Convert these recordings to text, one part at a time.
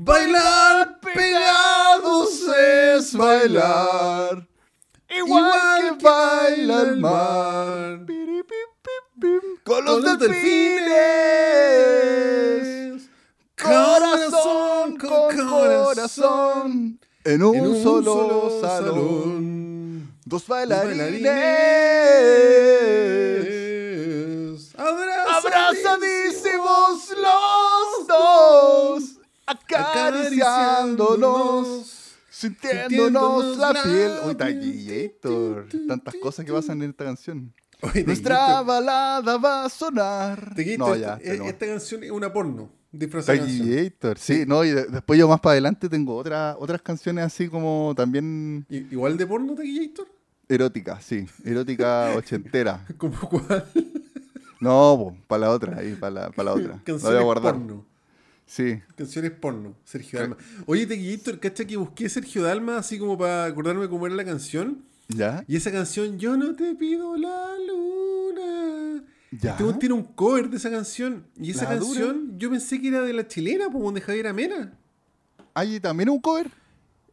Bailar pegados es bailar. Igual, que baila el mar. Con los, delfines. Corazón con corazón. En un, solo, salón. Dos bailarines. Abrazadísimos los dos. Acariciándonos. Sintiéndonos la piel. Uy, Taquillator. Tantas cosas que pasan en esta canción. Oye, Nuestra balada va a sonar. No, esta, ya, eh, no. esta canción es una porno. Disfrazada sí, no, y de- después yo más para adelante tengo otra, otras canciones así como también ¿Igual de porno, Taquillator? eróticas, sí, erótica ochentera. ¿Como cuál? No, para la otra, ahí, para la, pa' la otra. Voy a guardar. porno. Sí, Canciones porno, Sergio Dalma. Oye, Taquillito, ¿cacha que busqué Sergio Dalma así como para acordarme cómo era la canción? ¿ya? Y esa canción, Yo no te pido la luna. ¿Ya? Este tiene un cover de esa canción. Y esa canción, yo pensé que era de la chilena, pues, de Javier Amena. ¿Hay también un cover?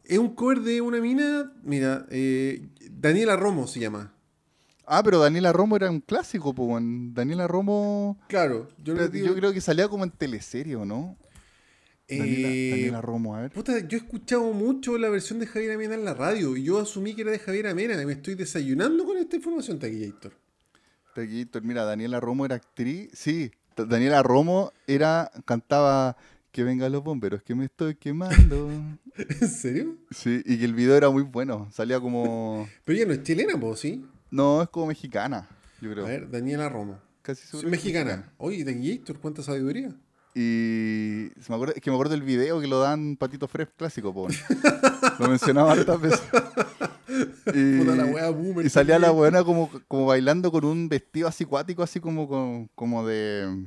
Es un cover de una mina, mira, eh, Daniela Romo se llama. Ah, pero Daniela Romo era un clásico, pues. Daniela Romo, Claro, yo yo, creo que salía como en teleserie, ¿o no? Daniela, Eh, Daniela Romo, a ver. Puta, yo he escuchado mucho la versión de Javier Amena en la radio y yo asumí que era de Javier Amena y me estoy desayunando con esta información, Taquillator. Taquillator, mira, Daniela Romo era actriz. Sí, Daniela Romo era, cantaba Que vengan los bomberos, que me estoy quemando. ¿En serio? Sí, y que el video era muy bueno. Salía como. Pero ella no es chilena, pues, ¿sí? No, es como mexicana, yo creo. A ver, Daniela Romo. Casi que es mexicana. Oye, Taquillator, cuánta sabiduría. Y me es que me acuerdo del video que lo dan Patito Fresh clásico, po. Lo mencionaba hartas veces. Y, Puta la wea boomer. y salía la buena como, como bailando con un vestido así cuático, así como, con- como de,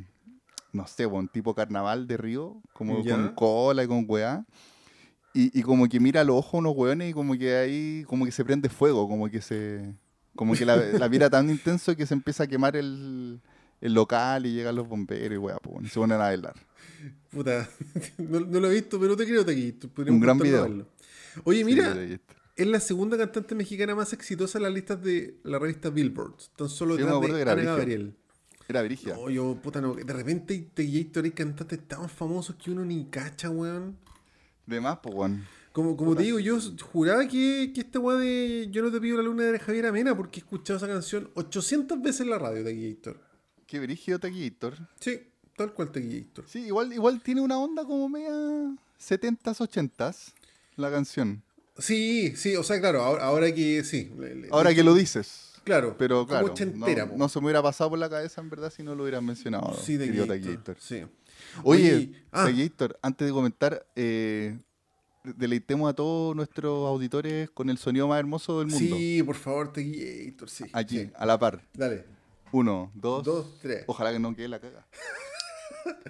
no sé, po, un tipo carnaval de río, como Ya. con cola y con weá. Y, y como que mira a los ojos a unos weones y como que ahí, como que se prende fuego, como que se, como que la, la mira tan intenso que se empieza a quemar el, el local y llegan los bomberos y weá, y se ponen a bailar. Puta, no, no lo he visto, pero te creo. Podríamos Un gran video. verlo. Oye, mira, Sí, es la segunda cantante mexicana más exitosa en las listas de la revista Billboard. Tan solo Sí, detrás que de era Ana. Gabriel. Era Brigia. No, yo, puta, no. De repente Taquillator hay cantantes tan famosos que uno ni cacha, weón. De más, pues, weón. Como, como te digo, yo juraba que, que esta weá de Yo no te pido la luna de Javier Amena porque he escuchado esa canción 800 veces en la radio, Taquillator. Qué brígido Taquillator. Sí, tal cual Taquillator. Sí, igual, igual tiene una onda como media 70s, 80s la canción. Sí, sí, o sea, claro, ahora, ahora que sí. le- le- Ahora que lo dices. Claro, Pero claro, ochentera, no, se me hubiera pasado por la cabeza en verdad si no lo hubieran mencionado. Sí. Taquillator. Sí. Oye, Oye, ah. Antes de comentar, eh, deleitemos a todos nuestros auditores con el sonido más hermoso del mundo. Sí, por favor, Taquillator, sí. Aquí, sí. a la par. Dale. Uno, dos. Dos, tres. Ojalá que no quede la caga.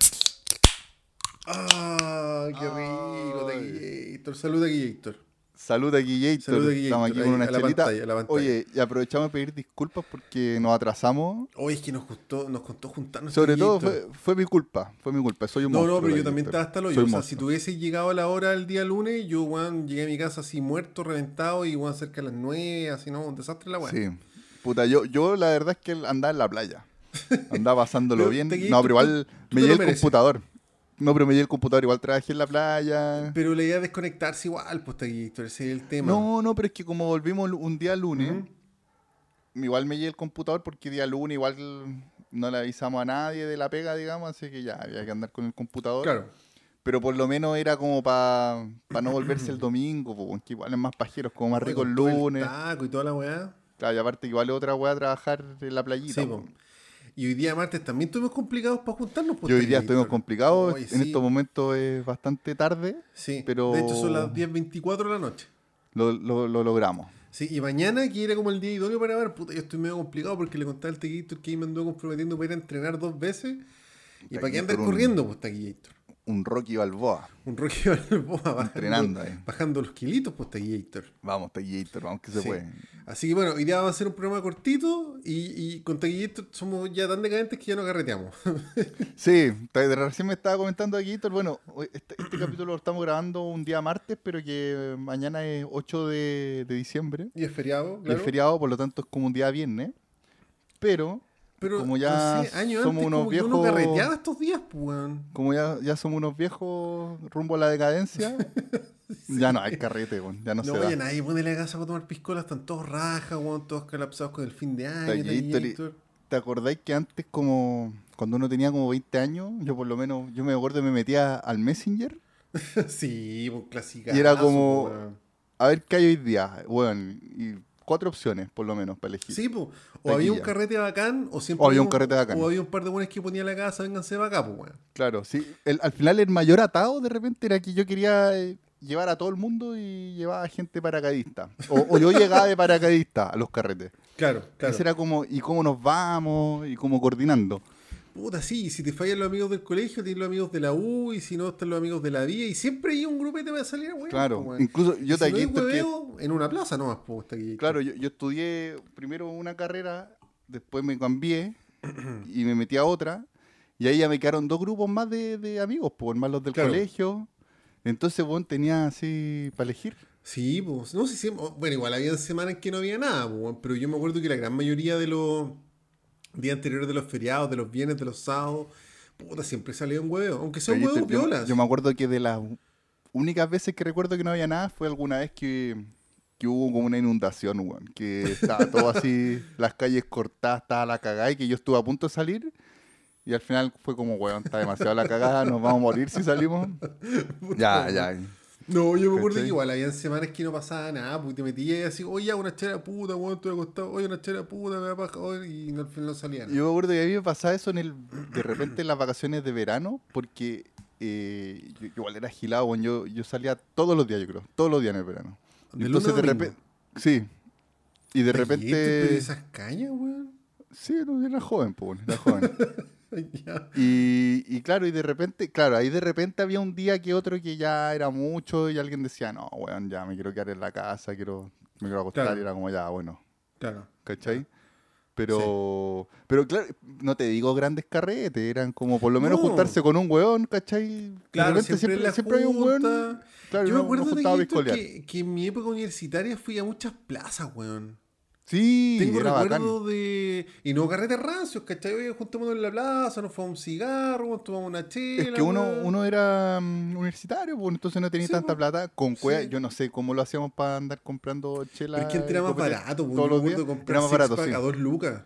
Ah, qué rico. Salud, Taquillator. Salud aquí, Jator. Salud, Taquillator. Estamos aquí con una a chelita. a. Oye, y aprovechamos de pedir disculpas porque nos atrasamos. Oye, es que nos costó, nos costó juntarnos. Sobre todo fue, fue mi culpa, fue mi culpa. Soy un No, monstruo. no, pero yo también estaba hasta el hoyo. Soy O sea, si tuviese llegado a la hora del día lunes, yo, weón, llegué a mi casa así muerto, reventado y, weón, cerca de las nueve, así, ¿no? Un desastre la weón. Sí. Puta, yo, yo la verdad es que andaba en la playa. Andaba pasándolo bien. te- No, pero igual tú me llevé el mereces. computador. No, pero me llevé el computador. Igual trabajé en la playa. Pero la idea es desconectarse igual, pues, ese es el tema. No, no, pero es que como volvimos un día lunes, igual me llevé el computador porque día lunes igual no le avisamos a nadie de la pega, digamos, así que ya había que andar con el computador. Claro. Pero por lo menos era como para no volverse el domingo, po, que igual es más pajeros, como más rico el lunes. taco y toda la weá. Claro, y aparte igual otra weá trabajar en la playita. Sí, po. Y hoy día martes también estuvimos complicados para juntarnos. pues, Y hoy día estuvimos complicados, en sí, estos momentos es bastante tarde, Sí, pero- de hecho son las 10.24 de la noche. lo, lo- lo logramos. Sí, y mañana, que era como el día idóneo para ver, puta, yo estoy medio complicado porque le contaba al Taquillator que ahí me andó comprometiendo para ir a entrenar dos veces. ¿Y para qué andar un- corriendo, pues, Taquillator? Un Rocky Balboa. Un Rocky Balboa bajando, Entrenando ahí. bajando los kilitos, pues, Taquillator. Vamos, Taquillator, vamos que se Sí. puede. Así que bueno, hoy día vamos a hacer un programa cortito y, y con Taquillito somos ya tan decadentes que ya no carreteamos. Sí, recién me estaba comentando aquí, Héctor, bueno, este, este capítulo lo estamos grabando un día martes, pero que mañana es 8 de, de diciembre. y es feriado, y claro. Es feriado, por lo tanto es como un día viernes. Pero, Pero como ya no sé, años somos antes unos como que uno viejos- carreteaba estos días, pues, como ya, ya somos unos viejos rumbo a la decadencia, ya no hay carrete, weón, ya no, No, se oye, da. nadie pone la casa para tomar piscolas, están todos rajas, weón, todos colapsados con el fin de año. ¿Te acordáis que antes, como cuando uno tenía como 20 años, yo por lo menos, yo me acuerdo me metía al Messenger sí, pues clásica. Y era como- a ver qué hay hoy día, weón, y cuatro opciones por lo menos para elegir. Sí, pues. O había un carrete bacán, o siempre. O había un un- carrete bacán. O había un par de buenos que ponía la casa, vénganse para acá, pues, weón. Claro, sí. El- al final el mayor atado de repente era que yo quería eh, llevar a todo el mundo y llevaba gente paracaidista. O, o yo llegaba de paracaidista a los carretes. Claro, claro. Ese era como, ¿y cómo nos vamos? Y cómo coordinando. Puta, sí, si te fallan los amigos del colegio, tienes los amigos de la U, y si no, están los amigos de la vía, y siempre hay un grupete para salir a weón. Claro, pues, incluso yo Y si no que- hueveo, en una plaza nomás, pues, taquillito. Claro, yo, yo estudié primero una carrera, después me cambié y me metí a otra. Y ahí ya me quedaron dos grupos más de, de amigos, pues más los del Claro. colegio. Entonces, tenía así para elegir. Sí, pues, no sé si, bueno, igual había semanas que no había nada, pues, pero yo me acuerdo que la gran mayoría de los días anteriores de los feriados, de los viernes, de los sábados, puta, siempre salía un huevo, aunque sea un huevo te- yo, piolas. yo me acuerdo que de las únicas veces que recuerdo que no había nada fue alguna vez que, que hubo como una inundación, weón. Que estaba todo así, las calles cortadas, estaba la cagada y que yo estuve a punto de salir. Y al final fue como, weón, está demasiado la cagada, nos vamos a morir si salimos. ya, ya. No, yo me acuerdo ¿Cachai? que igual habían semanas que no pasaba nada, pues te metías así, oye, una chera puta, weón, estoy acostado, oye, una chera puta, me va a bajar, y al final no salía nada. Yo me acuerdo que a mí me pasaba eso en el, de repente en las vacaciones de verano, porque eh, yo, yo igual era agilado, weón. Yo, yo salía todos los días, yo creo, todos los días en el verano. ¿De Entonces de repente, sí. Y de Oye, ¿pero repente, esas cañas, weón? sí, no, era joven, pues, era joven. Y, y claro, y de repente, claro, ahí de repente había un día que otro que ya era mucho y alguien decía, no, weón, ya me quiero quedar en la casa, quiero, me quiero acostar, Claro. y era como, ya, bueno, Claro. ¿cachai? Pero, pero claro, no te digo grandes carretes, eran como por lo menos No. juntarse con un weón, ¿cachai? De Claro, repente siempre, siempre había un weón. Claro, Yo me acuerdo de que, que en mi época universitaria fui a muchas plazas, weón. Sí, Tengo era bacán. de. Y no carretes rancios, ¿cachai? Oye, juntémonos en la plaza, nos fumamos un cigarro, tomamos una chela. Es que uno, uno era mm, universitario, pues entonces no tenía Sí, tanta plata. Con cueva, Sí. yo no sé cómo lo hacíamos para andar comprando chela. Pero es que antes era más barato, todos los días. Era más barato, sí. a dos lucas.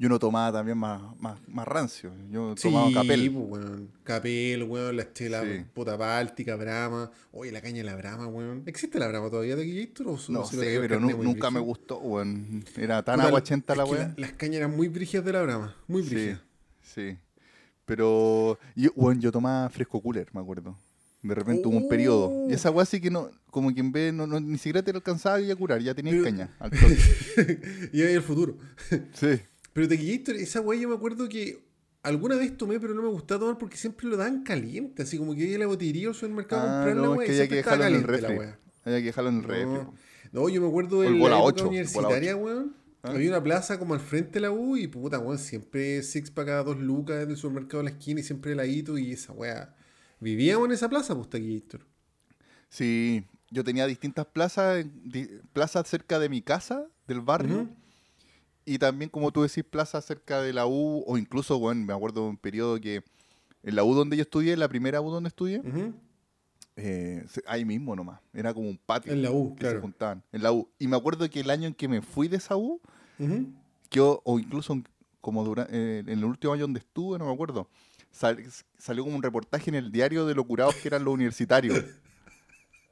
Y uno tomaba también más, más, más rancio. Yo Sí, tomaba capel. pues, weón. Capel, weón, la chela Sí. puta báltica, brama. Oye, la caña de la brama, weón. ¿Existe la brama todavía de aquí, Héctor? ¿O No lo sé, pero nunca me gustó, weón. Era tan Puta, aguachenta la weá. Las cañas eran muy brígidas de la brama. Muy Sí, brígidas. sí. Pero, yo, weón, yo tomaba fresco cooler, me acuerdo. De repente hubo un periodo. Oh. Y esa weá sí que no, como que en vez, no, no- ni siquiera te alcanzaba ya a curar, ya tenías Pero- caña. al y ahí el futuro. sí. Pero Tequillator, esa weá yo me acuerdo que alguna vez tomé, pero no me gustaba tomar porque siempre lo dan caliente. Así como que iba a la botillería o al supermercado a Ah, comprar la no, weá es y que había que dejarlo en el caliente la refri. Había que dejarlo en el refri. No. yo me acuerdo el en la bola época ocho, bola universitaria, ocho. weón. ¿Ah? Había una plaza como al frente de la U y puta, weón, siempre six para cada dos lucas del supermercado de la esquina y siempre heladito y esa weá. Vivíamos en esa plaza, pues, Tequillator. Sí, yo tenía distintas plazas, di- plazas cerca de mi casa, del barrio. Y también, como tú decís, plazas cerca de la U, o incluso, bueno, me acuerdo de un periodo que en la U donde yo estudié, la primera U donde estudié, eh, se- ahí mismo nomás, era como un patio En la U, que se claro. juntaban, en la U. Y me acuerdo que el año en que me fui de esa U, que, o o incluso en- como eh, en el último año donde estuve, no me acuerdo, sal- salió como un reportaje en el diario de lo curados que eran los universitarios.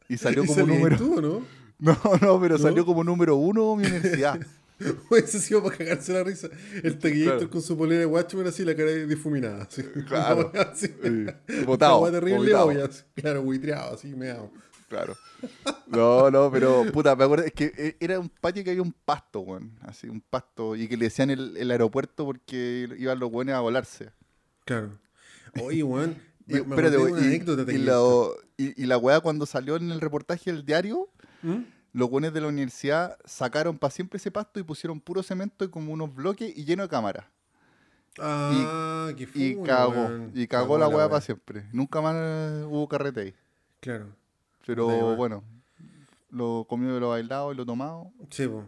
Y salió ¿Y como salías número... tú, no? No, no, pero ¿No? salió como número uno mi universidad. Ese sí iba para cagarse la risa. El Tequillator Claro. con su polera de Watchmen así, la cara difuminada. Así. Claro. Una weá así. Eh, Botado, terrible así. Claro, buitreado, así, meado. Claro. No, no, pero puta, me acuerdo, es que eh, era un patio que había un pasto, weón. Así, un pasto. Y que le decían el, el aeropuerto porque iban los buenos a volarse. Claro. Oye, weón. Y, Me, me espérate, una y, anécdota, y, Tequillator. la, y, y la weá cuando salió en el reportaje del diario, ¿Mm? Los buenos de la universidad sacaron para siempre ese pasto y pusieron puro cemento y como unos bloques y lleno de cámaras. Ah, qué Y cagó, y cagó la weá para siempre. Nunca más hubo carrete ahí. Claro. Pero bueno, lo comido y lo bailado y lo tomado, Sí, po.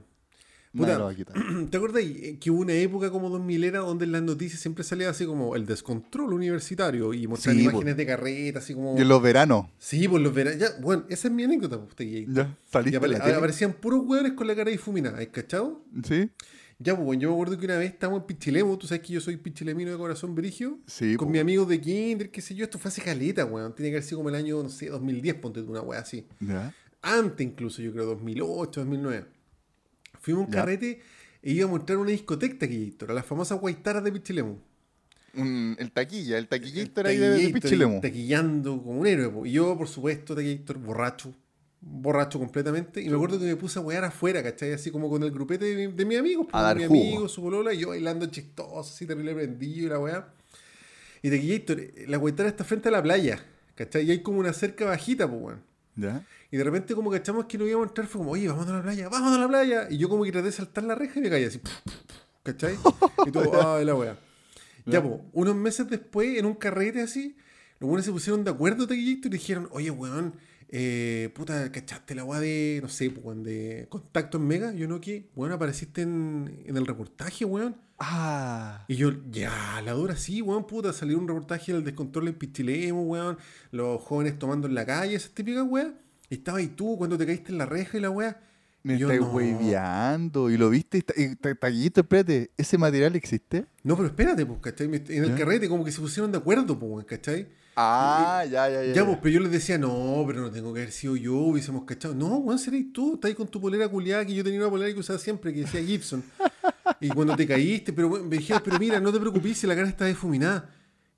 Puta. ¿Te acuerdas que hubo una época como 2000 era donde en las noticias siempre salía así como el descontrol universitario y mostraban Sí, imágenes de carreta, así como. Y en los veranos, Sí, por los veranos. Ya, bueno, esa es mi anécdota, pues, ya, Y saliste apare- en la tele. aparecían puros hueones con la cara difuminada, ¿has cachado? ¿Sí? Ya, pues, bueno, yo me acuerdo que una vez estábamos en Pichilemo, tú sabes que yo soy pichilemino de corazón berigio, Sí, con po. mi amigo de kinder, qué sé yo, esto fue hace caleta, weón, tiene que haber sido como el año, no sé, 2010, ponte una weá así. Ya. Antes incluso, yo creo, 2008, 2009. Fuimos a un Ya. carrete e iba a mostrar una discoteca aquí, a las famosas guaitaras de Pichilemo. Un- el taquilla, el taquillator ahí de, de Taquillator, Pichilemu. Taquillando como un héroe. po. Y yo, por supuesto, taquillator borracho. Borracho completamente. Y me acuerdo que me puse a wear afuera, ¿cachai? Así como con el grupete de, mi- de mis amigos. A dar mi jugo. amigo, su polola, y yo bailando chistoso, así terrible prendido y la weá. Y taquillator, la guaitara está frente a la playa, ¿cachai? Y hay como una cerca bajita, pues, weón. ¿Ya? Y de repente como cachamos que no íbamos a entrar, fue como, oye, vamos a la playa, vamos a la playa. Y yo como que traté de saltar la reja y me caí así, ¿cachai? Y todo, ay, la wea. Ya, pues, unos meses después, en un carrete así, los buenos se pusieron de acuerdo, taquillito, y dijeron, oye, weón, eh, puta, ¿cachaste la weá de, no sé, weón, de Contacto en Mega? Yo no, ¿qué? Weón, apareciste en, en el reportaje, weón. Ah. Y yo, ya, la dura sí, weón, puta, salió un reportaje del descontrol en Pichilemo, weón, los jóvenes tomando en la calle, esas típicas weas. Estaba ahí tú cuando te caíste en la reja y la wea. Me estáis no. hueveando. ¿Y lo viste? Y ta- y ta- Taquillito, espérate, ¿ese material existe? No, pero espérate, pues, ¿cachai? En el carrete como que se pusieron de acuerdo, pues, ¿cachai? Ah, ya, ya, ya. Ya, pues, pero yo les decía, no, pero no tengo que haber sido yo, hubiésemos cachado. No, weón, seréis tú, estás ahí con tu polera culiada, que yo tenía una polera que usaba siempre, que decía Gibson. y cuando te caíste, pero me dijeron, pero mira, no te preocupes si la cara está difuminada.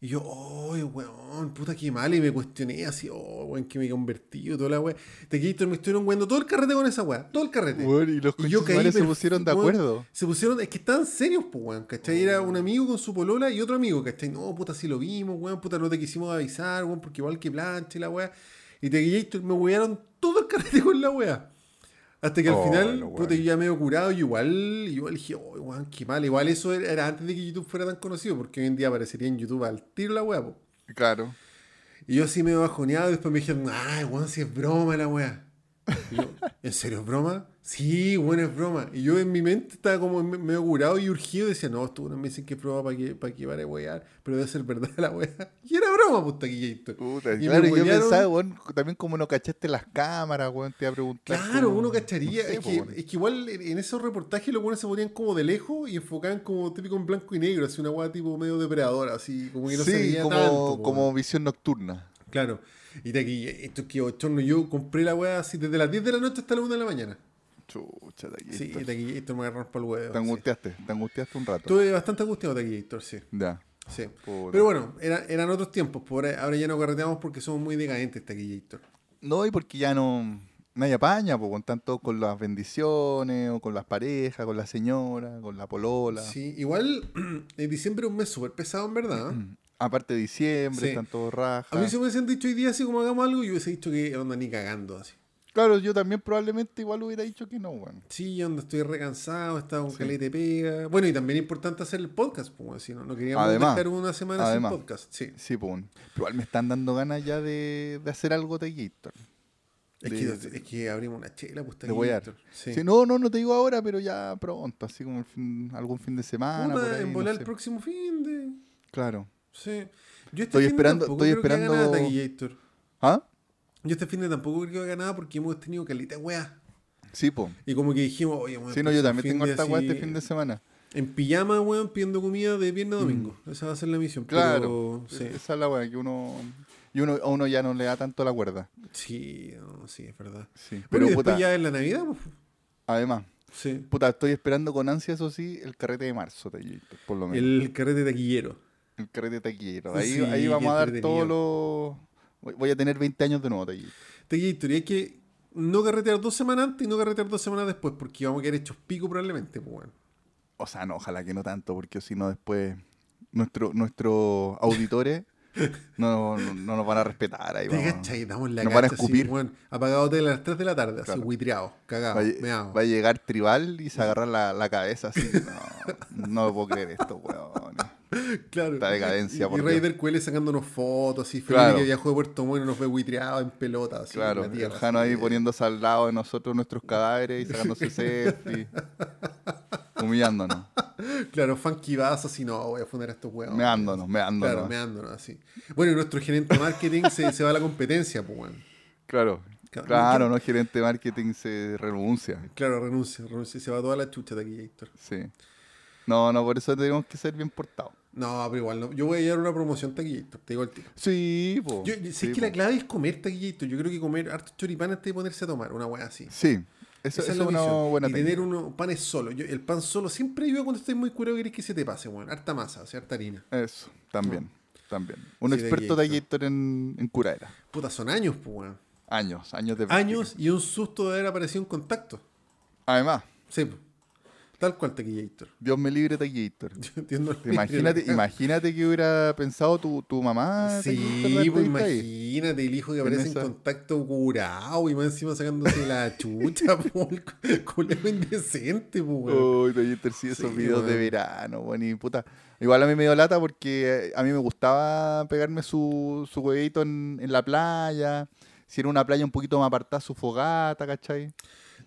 Y yo, oh, weón, puta que mal, y me cuestioné así, oh, weón, que me he convertido, toda la weá. Te quedé, me estuvieron weando todo el carrete con esa weá, todo el carrete. Y los Y yo caí, conchetumares se pusieron de weón, acuerdo. Se pusieron, es que estaban serios, pues, weón, ¿cachai? Era un amigo con su polola y otro amigo, ¿cachai? No, puta, sí lo vimos, weón, puta, no te quisimos avisar, weón, porque igual que plancha y la weá. Y te guillaste, me wearon todo el carrete con la weá. Hasta que al Oh, final, puta, yo ya medio curado y igual, igual dije, oh, weón, qué mal. Igual eso era, antes de que YouTube fuera tan conocido, porque hoy en día aparecería en YouTube al tiro la weá. Claro. Y yo así medio bajoneado, y después me dijeron, ay, weón, si es broma la weá. Y yo, ¿en serio es broma? Sí, bueno, es broma. Y yo en mi mente estaba como me- medio curado y urgido, decía, no, esto no me dicen que es broma para que, para que pare a wear, pero debe ser verdad la weá. Y era broma, puta taquillator. Puta, Y claro, me yo pensaba, weón, también como no cachaste las cámaras, weón, te iba a preguntar. Claro, uno cacharía. no sé, es, que, weón. es que igual en esos reportajes los buenos se ponían como de lejos y enfocaban como típico en blanco y negro, así una weá tipo medio depredadora, así como que no se sí, veía como, tanto. como visión nocturna. Claro. Y de aquí, esto es que bochorno, yo compré la weá así desde las 10 de la noche hasta la 1 de la mañana. Chucha, taquillito. Sí, Taquillator me agarraron para el huevo. Te sí. angustiaste, te angustiaste un rato. Estuve bastante angustiado Taquillator, sí. Ya. sí. Pero bueno, era- eran otros tiempos. Por ahora, ahora ya no carreteamos porque somos muy decadentes Taquillator. No, y porque ya no, hay apaña, pues, con tanto con las bendiciones, o con las parejas, con la señora, con la polola. Sí, igual en diciembre es un mes súper pesado, en verdad. ¿eh? Aparte de diciembre, Sí. están todos rajas. A mí si me hubiesen dicho hoy día así como hagamos algo, yo hubiese dicho que onda ni cagando así. Claro, yo también probablemente igual hubiera dicho que no, weón. Sí, onda estoy recansado, estaba con Sí. pega. Bueno, y también es importante hacer el podcast, pues así, ¿no? No queríamos Además, dejar una semana además. sin podcast. Sí. Sí, pues. Pero igual me están dando ganas ya de, de hacer algo de Gator. Es, De- que, es que abrimos una chela, pues De. Taquillator. Sí. Sí, no, no, no te digo ahora, pero ya pronto, así como el fin- algún fin de semana. Por ahí, en no volar sé. el próximo fin de. Claro. Sí. Yo este Estoy esperando- estoy esperando-. ¿Ah? Yo este fin de tampoco creo que haga nada porque hemos tenido caleta de weá. Sí, pues. Y como que dijimos, oye, weón, Sí, no, yo el también tengo harta weá este fin de semana. En pijama, weón, pidiendo comida de viernes a domingo. Esa va a ser la misión. Mm. Claro. Pero, sí. Esa es la weá, que uno. Y uno, a uno ya no le da tanto la cuerda. Sí, no, sí, es verdad. Sí. Pero y después puta, ya es la Navidad, pues. además, Sí. puta, estoy esperando con ansia, eso sí, el carrete de marzo, por lo menos. El, El carrete taquillero. carrete taquillero. Ahí, Sí, ahí vamos a dar todos los. Voy- a tener 20 años de nuevo, Taquillito. Taquillero, y hay que no carretear dos semanas antes y no carretear dos semanas después porque vamos a quedar hechos pico probablemente, pues, weón. O sea, no, ojalá que no tanto, porque si no después nuestro, nuestros auditores No, no, no nos van a respetar ahí. ¿Te vamos. cachai? Damos la Nos van a cacha, así, escupir. weón, apagado las 3 de la tarde, así, Claro. buitreado, cagado, Va, a- meado. va a llegar tribal y se agarra la, la cabeza así. No, no puedo creer esto, weón. Claro. Decadencia, Y, y Cuele sacándonos fotos, así, Felipe Claro. que viajó de Puerto Montt y nos ve buitreados en pelota, así, Claro, en el Jano ahí poniéndose al lado de nosotros nuestros cadáveres y sacándose selfie. humillándonos, Claro, funky vaso, así, no, voy a fundar a estos huevos. meándonos, meándonos. Claro, meándonos, así. Bueno, y nuestro gerente de marketing se, se va a la competencia, pues. Claro, Claro, claro, no, gerente de marketing se renuncia. Claro, renuncia, renuncia, se va toda la chucha de aquí, Héctor. Sí. No, no, por eso tenemos que ser bien portados. No, pero igual, no. yo voy a llevar una promoción Taquillator, te digo el tiro. Sí, po. Yo, yo- si sí, es que po. la clave es comer Taquillator, yo creo que comer hartos choripanes antes de ponerse a tomar, una weá así. Sí, eso, Esa eso es una visión. buena Y técnica. tener unos panes solo. Yo- el pan solo siempre ayuda cuando estoy muy curado querés que se te pase, weón. Harta masa, o sea, harta harina. Eso, también, también. Un Sí, experto Gator. taquillator en, en curaera. Puta, son años, pues, weón. Años, años de práctica. Años y un susto de haber aparecido en contacto. Además, Sí, po. Tal cual Taquillator. Dios me libre taquillator. Imagínate, imagínate que hubiera pensado tu, tu mamá. Sí, pues verte ahí. imagínate el hijo que aparece en esa- contacto curado y más encima sacándose la chucha, po, el culero indecente, pues. Uy, taquillator, sí, esos Sí, videos de verano, bueno, y puta. Igual a mí me dio lata porque eh, a mí me gustaba pegarme su, su huevito en, en la playa. Si era una playa un poquito más apartada, su fogata, ¿cachai?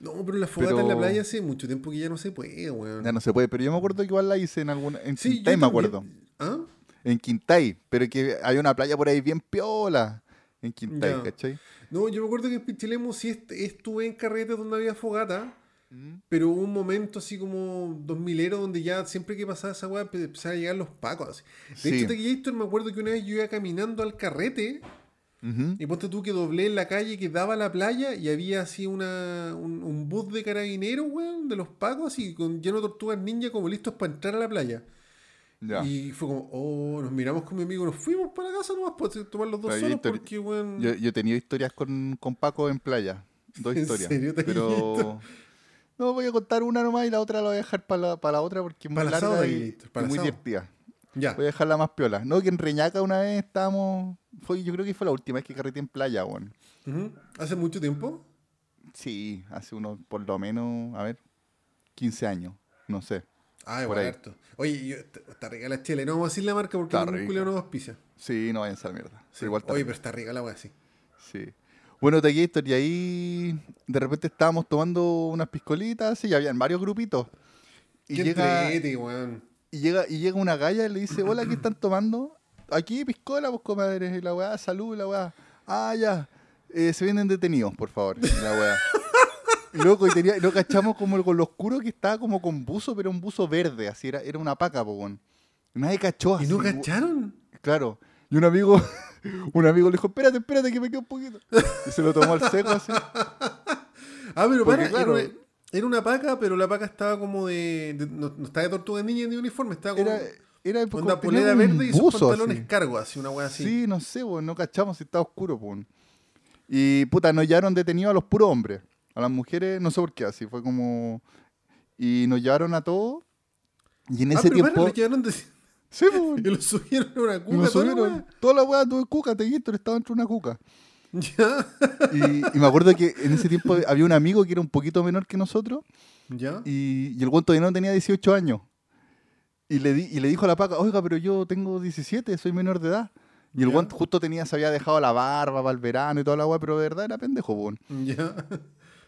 No, pero la fogata en la Pero- playa hace mucho tiempo que ya no se puede, weón. Ya no se puede, pero yo me acuerdo que igual la hice en alguna. En Sí, Quintay, me acuerdo. ¿Ah? En Quintay, pero que hay una playa por ahí bien piola. En Quintay, Ya. ¿cachai? No, yo me acuerdo que en Pichilemu sí est- estuve en carretes donde había fogata, Mm. pero hubo un momento así como 2000 donde ya siempre que pasaba esa weá empe- empezaban a llegar los pacos. así. De Sí. hecho, Taquillator me acuerdo que una vez yo iba caminando al carrete Y ponte tú que doblé en la calle que daba a la playa y había así una, un, un bus de carabineros, weón, de los pacos, así con lleno de tortugas ninja como listos para entrar a la playa. Ya. Y fue como, oh, nos miramos con mi amigo, nos fuimos para la casa nomás para tomar los dos solos porque, weón... Yo, yo he tenido historias con, con Paco en playa. Dos ¿En historias. serio, pero. No, voy a contar una nomás y la otra la voy a dejar para la, para la otra porque es muy larga y, muy divertida. Ya. Voy a dejarla más piola. No, que en Reñaca una vez estábamos. Fue, yo creo que fue la última vez que carreteé en playa, weón. ¿Hace mucho tiempo? Sí, hace unos, por lo menos, a ver, 15 años. No sé. Ah, igual harto. Oye, yo, está, rica la chela. No vamos a decir la marca porque ningún culero nos auspicia. Sí, no vayan a esa mierda. Sí. Igual Oye, pero está rica la wea, sí. Sí. Bueno, Taquillator, y ahí de repente estábamos tomando unas piscolitas y habían varios grupitos. Y Qué llega, entrete, weón. Y llega y llega una galla y le dice, hola, ¿qué están tomando? Aquí piscola, pues comadres, y la weá, salud, y la weá. Ah, ya. Eh, se vienen detenidos, por favor, y la weá. Y loco, y tenía, y lo cachamos como con lo oscuro que estaba como con buzo, pero un buzo verde, así era, era una paca, po, weón. Nadie cachó ¿Y así. no cacharon? Claro. Y un amigo, un amigo le dijo, espérate, espérate, que me quedo un poquito. Y se lo tomó al seco así. Ah, pero Porque, para, claro. era, era una paca, pero la paca estaba como de. de- no, no estaba de tortuga ninja ni de uniforme, estaba como. Era, era como tenía polera un verde y sus pantalones así. cargo, así, una wea así. Sí, no sé, weón, no cachamos si estaba oscuro, weón. Y puta, nos llevaron detenidos a los puros hombres. A las mujeres, no sé por qué, así fue como. Y nos llevaron a todos. Y en ah, ese pero tiempo. le quedaron de- Sí, weón. y lo subieron a una cuca. toda la subieron. wea. Toda la weá tuve cuca, Teguitor estaba dentro de una cuca. Ya. Y, y me acuerdo que en ese tiempo había un amigo que era un poquito menor que nosotros. Ya. Y, y el guan todavía no tenía 18 años. Y le, di, y le dijo a la paca, oiga, pero yo tengo 17, soy menor de edad. Y el Ya. guan justo tenía, se había dejado la barba para el verano y toda la weá, pero de verdad era pendejo, weón. Ya.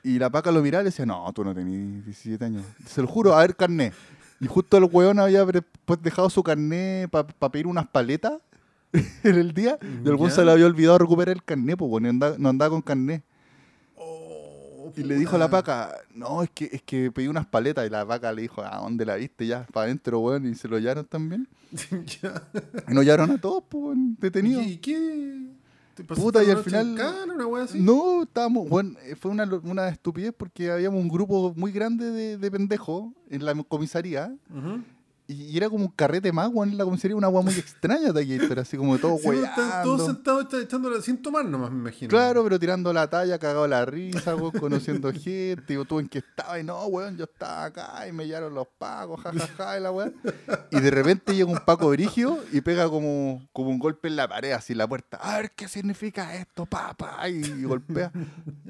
Y la paca lo miraba y le decía, no, tú no tenías 17 años. Se lo juro, a ver carné. Y justo el weón había pues, dejado su carné para pedir unas paletas en el día. Y el Ya. se le había olvidado recuperar el carné, pues, y andaba- no andaba con carné. Oh, Y le dijo a la paca, no, es que, es que pedí unas paletas. Y la paca le dijo, ¿a dónde la viste? Ya, para adentro, weón. Y se lo hallaron también. Y nos hallaron a todos, pues, detenidos. ¿Y qué? ¿Te Puta, y al final- en Cana, una así? No, estábamos, bueno, eh, fue una, una estupidez porque habíamos un grupo muy grande de, de pendejos en la comisaría. Y y era como un carrete más, weón, en la comisaría, una weá muy extraña Taquillator, así como todo Sí, están todos sentados echándola sin tomar nomás, me imagino. Claro, pero tirando la talla, cagado la risa, weón, conociendo gente, y tú en qué estaba, y no, weón, yo estaba acá, y me llevaron los pacos, jajaja, y la weón. Y de repente llega un paco brigio y pega como, como un golpe en la pared, así en la puerta. A ver qué significa esto, papá, y golpea.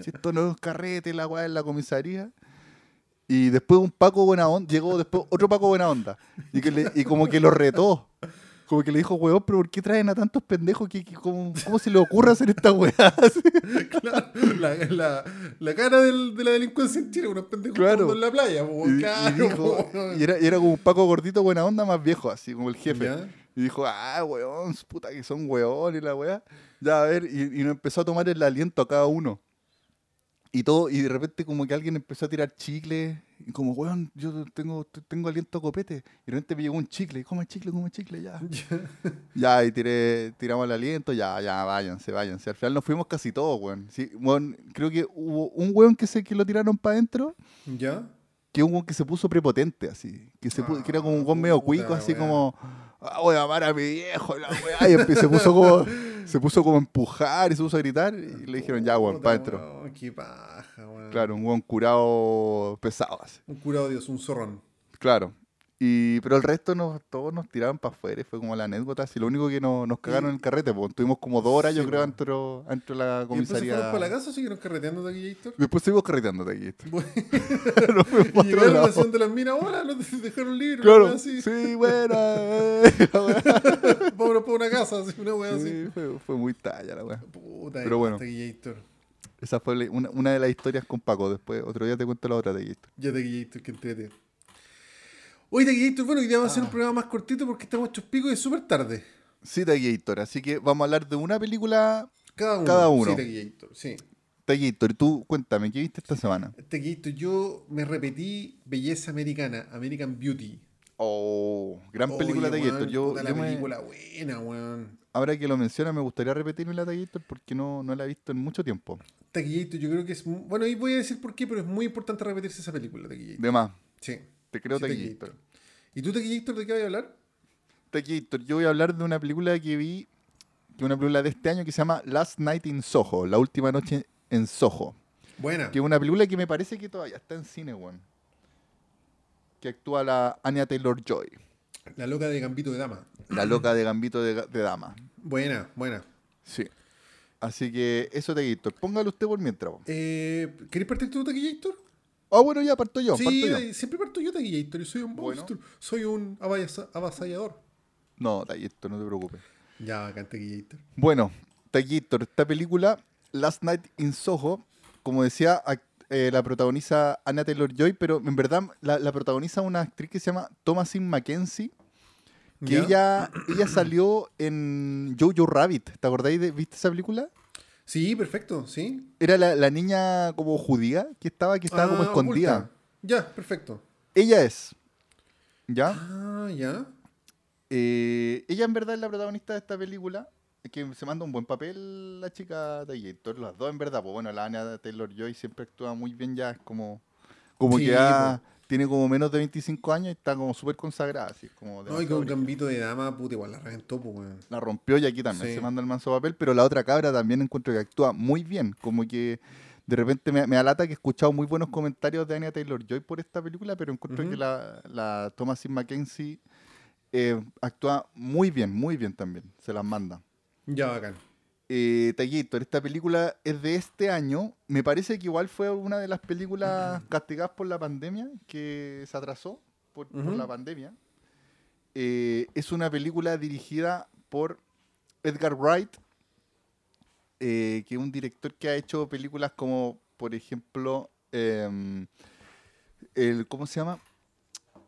Si esto no es un carrete, la weá en la comisaría. Y después un Paco buena onda, llegó después otro Paco buena onda. Y, que le- y como que lo retó. Como que le dijo, weón, pero ¿por qué traen a tantos pendejos? ¿Qué, qué- cómo, cómo se le ocurre hacer esta weá? Claro, la, la, la cara del- de la delincuencia en Chile, unos pendejos Claro. en la playa. Y, y dijo- y era, y era como un Paco gordito buena onda más viejo, así como el jefe. Ya. Y dijo, ah, weón, puta que son weón y la weá. Ya, a ver, y, y nos empezó a tomar el aliento a cada uno. Y todo, y de repente como que alguien empezó a tirar chicle, y como, weón, yo tengo, tengo aliento a copete. Y de repente me llegó un chicle, come chicle, come chicle, ya. Ya, y tiré, tiramos el aliento, ya, ya, váyanse, váyanse. Al final nos fuimos casi todos, weón. Sí, weón, creo que hubo un weón que, se, que lo tiraron para adentro, ¿Ya? que un weón que se puso prepotente, así. Que, se pu- que era como un Ah, weón medio puta cuico, así como, ah, voy a amar a mi viejo, la weá. Y se puso como, se puso como a empujar y se puso a gritar. Y le dijeron, ya, weón, adentro. weón, Qué paja, weón. Claro, un weón curado pesado, así. Un curado Dios, un zorrón. Claro. Y, pero el resto nos, todos nos tiraron para afuera y fue como la anécdota. Así, lo único que no- nos cagaron en el carrete, pues tuvimos como dos horas, Sí, yo creo, dentro, dentro de la ¿Y después se comisaría. fueron para la casa o siguieron carreteando de Héctor? Después seguimos carreteando de aquí. Bueno, Nos y llegaron a la lado. nación de las minas, ahora los dejaron libres. Claro, wea así. sí, buena. eh. Vámonos para una casa, así, una wea así. Sí, fue, fue muy talla la weá. Puta, Pero bueno. Taquillator. Esa fue una, una de las historias con Paco. Después, otro día te cuento la otra de esto. Ya Taquillator, que entrete. Oye, Taquillator, bueno, hoy día vamos a hacer Ah. un programa más cortito porque estamos hechos picos y es súper tarde. Sí, Taquillator. Así que vamos a hablar de una película Cada uno. Cada uno. Sí, Taquillator, sí. Taquillator. Tú cuéntame, ¿qué viste esta semana? Taquillator, yo me repetí Belleza Americana, American Beauty. Oh, gran película Taquillator. weón, Yo, puta, la yo me- película buena, weón. ahora que lo menciona, me gustaría repetirme la Taquillator porque no, no la he visto en mucho tiempo. Taquillator, yo creo que es... Bueno, ahí voy a decir por qué, pero es muy importante repetirse esa película, Taquillator. De más, Sí. te creo Sí. ¿Y tú, Taquillator, de qué vas a hablar? Taquillator, yo voy a hablar de una película que vi, que una película de este año que se llama Last Night in Soho, La Última Noche en Soho. Buena. Que es una película que me parece que todavía está en cine, weón. Que actúa la Anya Taylor-Joy, La loca de Gambito de Dama. la loca de Gambito de, de Dama. Buena, buena. Sí. Así que eso, Taquillator. Póngalo usted por mientras. Eh, ¿Querés partir tú, Taquillator? Ah, bueno, ya parto yo, sí, parto yo. siempre parto yo, Taquillator. Soy un Bueno. monstruo. Soy un avasallador. No, Taquillator, no te preocupes. Ya, bacán, Taquillator. Bueno, Taquillator, esta película, Last Night in Soho, como decía, eh, la protagoniza Anna Taylor-Joy, pero en verdad la, la protagoniza una actriz que se llama Thomasin Mackenzie, que ¿Ya? ella, ella salió en Jojo Rabbit. ¿Te acordáis de, viste esa película? Sí, perfecto, sí. Era la, la niña como judía que estaba, que estaba como Ah, escondida. oculta. Ya, perfecto. Ella es. ¿Ya? Ah, ya. Eh, ella en verdad es la protagonista de esta película. Es que se manda un buen papel la chica Taquillator. Las dos en verdad. Pues bueno, la Anya Taylor-Joy siempre actúa muy bien ya. Es como, como Sí, que ya tiene como menos de 25 años y está como súper consagrada. Así, como No, y con brígida. Gambito de Dama, puta, igual la reventó, pues, la rompió y aquí también Sí. se manda el manso papel, pero la otra cabra también encuentro que actúa muy bien, como que de repente me, me alata que he escuchado muy buenos comentarios de Anya Taylor-Joy por esta película, pero encuentro que la, la Thomasin Mackenzie eh, actúa muy bien, muy bien también, se las manda. Ya, bacán. Eh, Taquillator, esta película es de este año, me parece que igual fue una de las películas castigadas por la pandemia, que se atrasó por, la pandemia. Eh, es una película dirigida por Edgar Wright, eh, que es un director que ha hecho películas como, por ejemplo, em, el, ¿cómo se llama?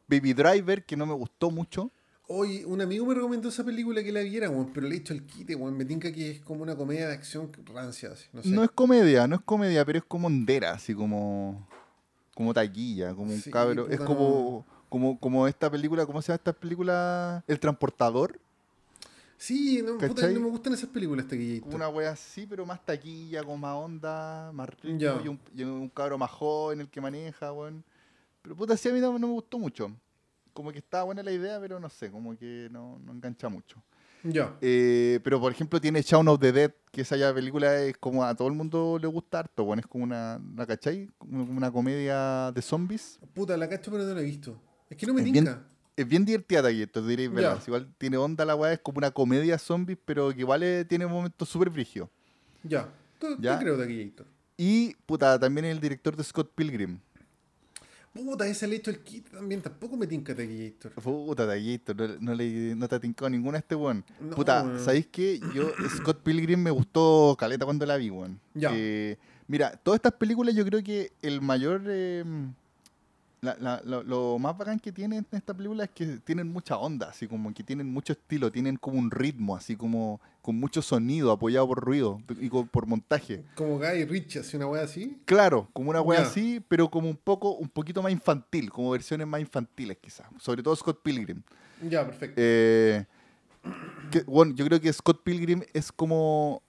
Baby Driver, que no me gustó mucho. Oye, un amigo me recomendó esa película que la viera, weón, pero le he hecho el quite, weón. Me tinca que es como una comedia de acción rancia, así, no sé. No es comedia, no es comedia, pero es como hondera, así como, como taquilla, como un Sí, cabro. Es como, como, como esta película, ¿cómo se llama esta película? El transportador. Sí, no, puta, no me gustan esas películas, Taquillator. Como una wea así, pero más taquilla, con más onda, más ritmo, y, un, y un cabro más joven el que maneja, weón. Pero puta, sí a mí no, no me gustó mucho. Como que estaba buena la idea, pero no sé, como que no, no engancha mucho. Ya. Eh, pero por ejemplo tiene Shaun of the Dead, que esa ya película es como a todo el mundo le gusta harto, bueno, es como una, ¿la cachai? Como una comedia de zombies. Puta, la cacho, pero no la he visto. Es que no me Es bien-. Es bien divertida Taquito, diréis, Ya. ¿verdad? Igual tiene onda la weá, es como una comedia zombies, pero que igual eh, tiene momentos súper brígidos. Ya. Te Ya. creo, Taquillator. Y, puta, también el director de Scott Pilgrim. Puta, ese le hecho el kit también. Tampoco me tinca Taquillator. Puta, Taquito, no, no, le, no te ha tincado ninguna a este weón. No, Puta. ¿sabéis qué? Yo, Scott Pilgrim me gustó caleta cuando la vi, weón. Ya. Eh, mira, todas estas películas yo creo que el mayor... eh, la- la- lo, lo más bacán que tienen en esta película es que tienen mucha onda, así como que tienen mucho estilo, tienen como un ritmo, así como con mucho sonido apoyado por ruido y por montaje. Como Guy Ritchie, así una wea así. Claro, como una wea así, pero como un poco, un poquito más infantil, como versiones más infantiles quizás. Sobre todo Scott Pilgrim. Ya, perfecto. Eh, que, bueno, yo creo que Scott Pilgrim es como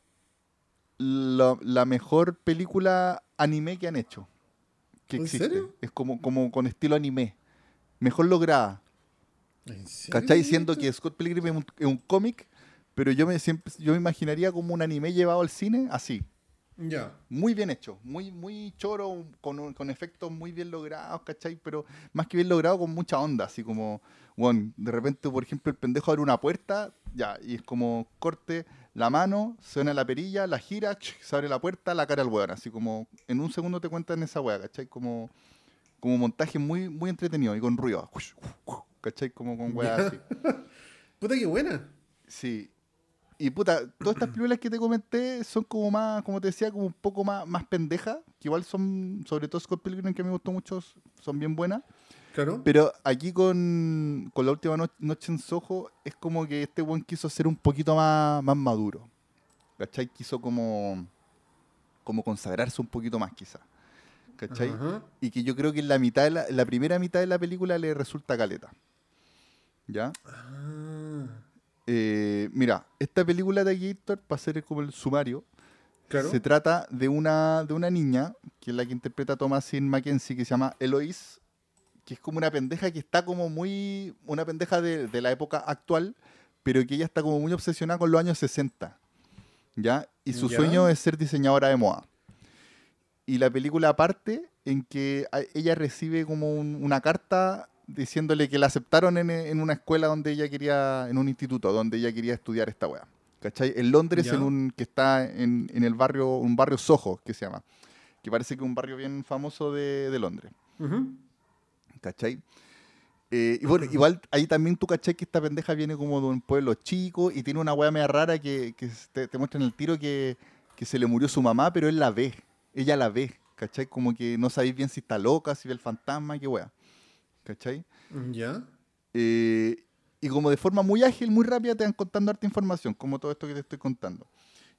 la, la mejor película anime que han hecho. Que ¿En existe. serio? Es como, como con estilo anime. Mejor lograda. ¿En serio, ¿Cachai? Taquillator? que Scott Pilgrim es un, un cómic, pero yo me, siempre, yo me imaginaría como un anime llevado al cine así. Ya. Muy bien hecho, muy, muy choro, con, con efectos muy bien logrados, ¿cachai? Pero más que bien logrado, con mucha onda, así como, bueno, de repente, por ejemplo, el pendejo abre una puerta, ya, y es como corte la mano, suena la perilla, la gira, se abre la puerta, la cara al weón, así como en un segundo te cuentan esa weá, ¿cachai? Como, como montaje muy, muy entretenido y con ruido, ¿cachai? Como con weá así. Puta, qué buena. Sí. Y puta, todas estas películas que te comenté son como más, como te decía, como un poco más, más pendejas, que igual son, sobre todo Scott Pilgrim, que me gustó mucho, son bien buenas. Claro. Pero aquí con, con la última no- noche en Soho, es como que este buen quiso ser un poquito más, más maduro. ¿Cachai? Quiso como, como consagrarse un poquito más, quizá. ¿Cachai? Y que yo creo que en la mitad de la, la primera mitad de la película le resulta caleta. ¿Ya? Ah, Eh, mira, esta película de Gator, para hacer como el sumario, claro. se trata de una, de una niña, que es la que interpreta a Thomasin Mackenzie, que se llama Eloise, que es como una pendeja que está como muy. Una pendeja de, de la época actual, pero que ella está como muy obsesionada con los años 60. ¿Ya? Y su Ya. sueño es ser diseñadora de moda. Y la película parte en que a- ella recibe como un- una carta diciéndole que la aceptaron en, en una escuela donde ella quería, en un instituto donde ella quería estudiar esta weá. ¿Cachai? En Londres, Ya. en un, que está en, en el barrio, un barrio Soho, que se llama. Que parece que es un barrio bien famoso de, de Londres. Ujú. ¿Cachai? Eh, y bueno, igual ahí también tú cachai que esta pendeja viene como de un pueblo chico y tiene una weá media rara que, que te, te muestra en el tiro que, que se le murió su mamá, pero él la ve. Ella la ve, ¿cachai? Como que no sabéis bien si está loca, si ve el fantasma, qué weá. ¿Cachai? Ya. Eh, y como de forma muy ágil, muy rápida, te van contando harta información, como todo esto que te estoy contando.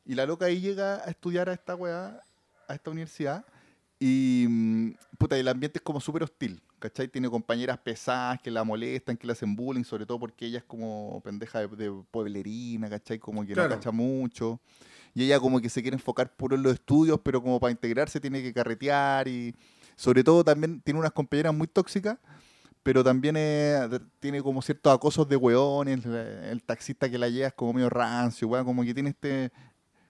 Y la loca ahí llega a estudiar a esta weá, a esta universidad, y mm, puta, el ambiente es como súper hostil, ¿cachai? Tiene compañeras pesadas que la molestan, que le hacen bullying, sobre todo porque ella es como pendeja de, de pueblerina, ¿cachai? Como que Claro. no cacha mucho. Y ella como que se quiere enfocar puro en los estudios, pero como para integrarse tiene que carretear y sobre todo también tiene unas compañeras muy tóxicas pero también eh, tiene como ciertos acosos de hueones, el taxista que la lleva es como medio rancio, weón, como que tiene este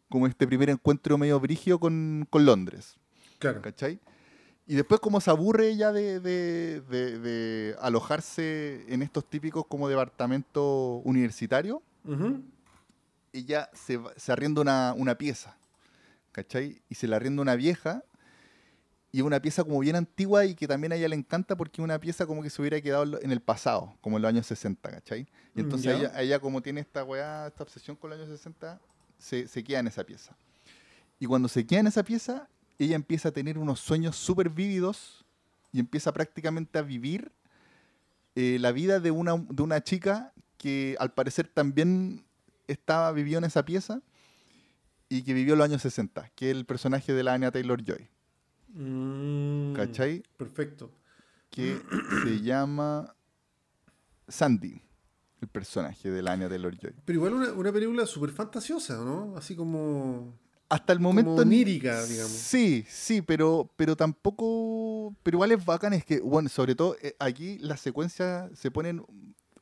como este primer encuentro medio brigio con, con Londres, Claro. ¿cachai? Y después como se aburre ella de, de- de- de alojarse en estos típicos como departamentos universitarios, ella se, se arrienda una, una pieza, ¿cachai? Y se la arrienda una vieja, y es una pieza como bien antigua y que también a ella le encanta porque es una pieza como que se hubiera quedado en el pasado, como en los años 60, ¿cachai? Y Mm, entonces ella, ella como tiene esta weá, esta obsesión con los años 60, se, se queda en esa pieza. Y cuando se queda en esa pieza, ella empieza a tener unos sueños súper vívidos y empieza prácticamente a vivir eh, la vida de una, de una chica que al parecer también estaba, vivió en esa pieza y que vivió los años 60, que es el personaje de la Anya Taylor-Joy, Mm, ¿cachai? Perfecto. Que se llama Sandy, el personaje de la Anya Taylor-Joy. Pero igual una, una película súper fantasiosa, ¿no? Así como. Hasta el momento. Como onírica, digamos. Sí, sí, pero, pero tampoco. Pero igual es bacán, es que, bueno, sobre todo eh, aquí las secuencias se ponen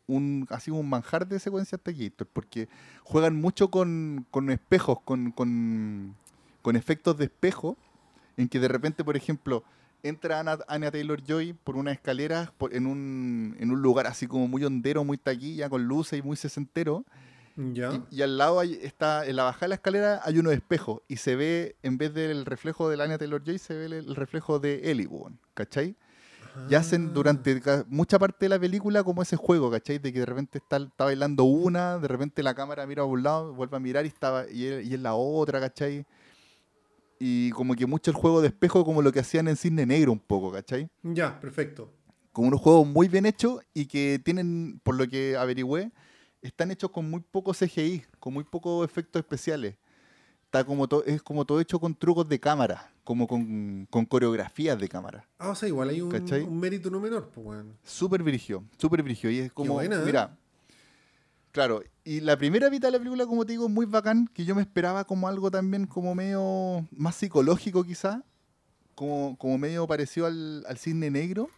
un, así un manjar de secuencias de porque juegan mucho con, con espejos, con, con, con efectos de espejo, en que de repente, por ejemplo, entra Anna, Taylor Joy por una escalera en, un, en un lugar así como muy hondero, muy taquilla, con luces y muy sesentero. Y, al lado está, en la bajada de la escalera hay unos espejos y se ve, en vez del reflejo de Anya Taylor Joy, se ve el, reflejo de Ellie, ¿cachai? Y hacen ah. durante mucha parte de la película como ese juego, ¿cachai? De que de repente está, está bailando una, de repente la cámara mira a un lado, vuelve a mirar y, estaba, y, y es la otra, ¿cachai? y como que mucho el juego de espejo como lo que hacían en Cine Negro un poco, ¿cachai? Ya, perfecto. Como unos juegos muy bien hechos y que tienen, por lo que averigüé, están hechos con muy poco CGI, con muy pocos efectos especiales. Está como es como todo hecho con trucos de cámara, como con, coreografías de cámara. Ah, o sea, igual hay un, mérito no menor, pues bueno. Súper virigio, súper virigio. Y es como, ¿eh? mira, Claro, y la primera mitad de la película, como te digo, es muy bacán, que yo me esperaba como algo también como medio más psicológico quizá, como, como medio parecido al, al cisne negro,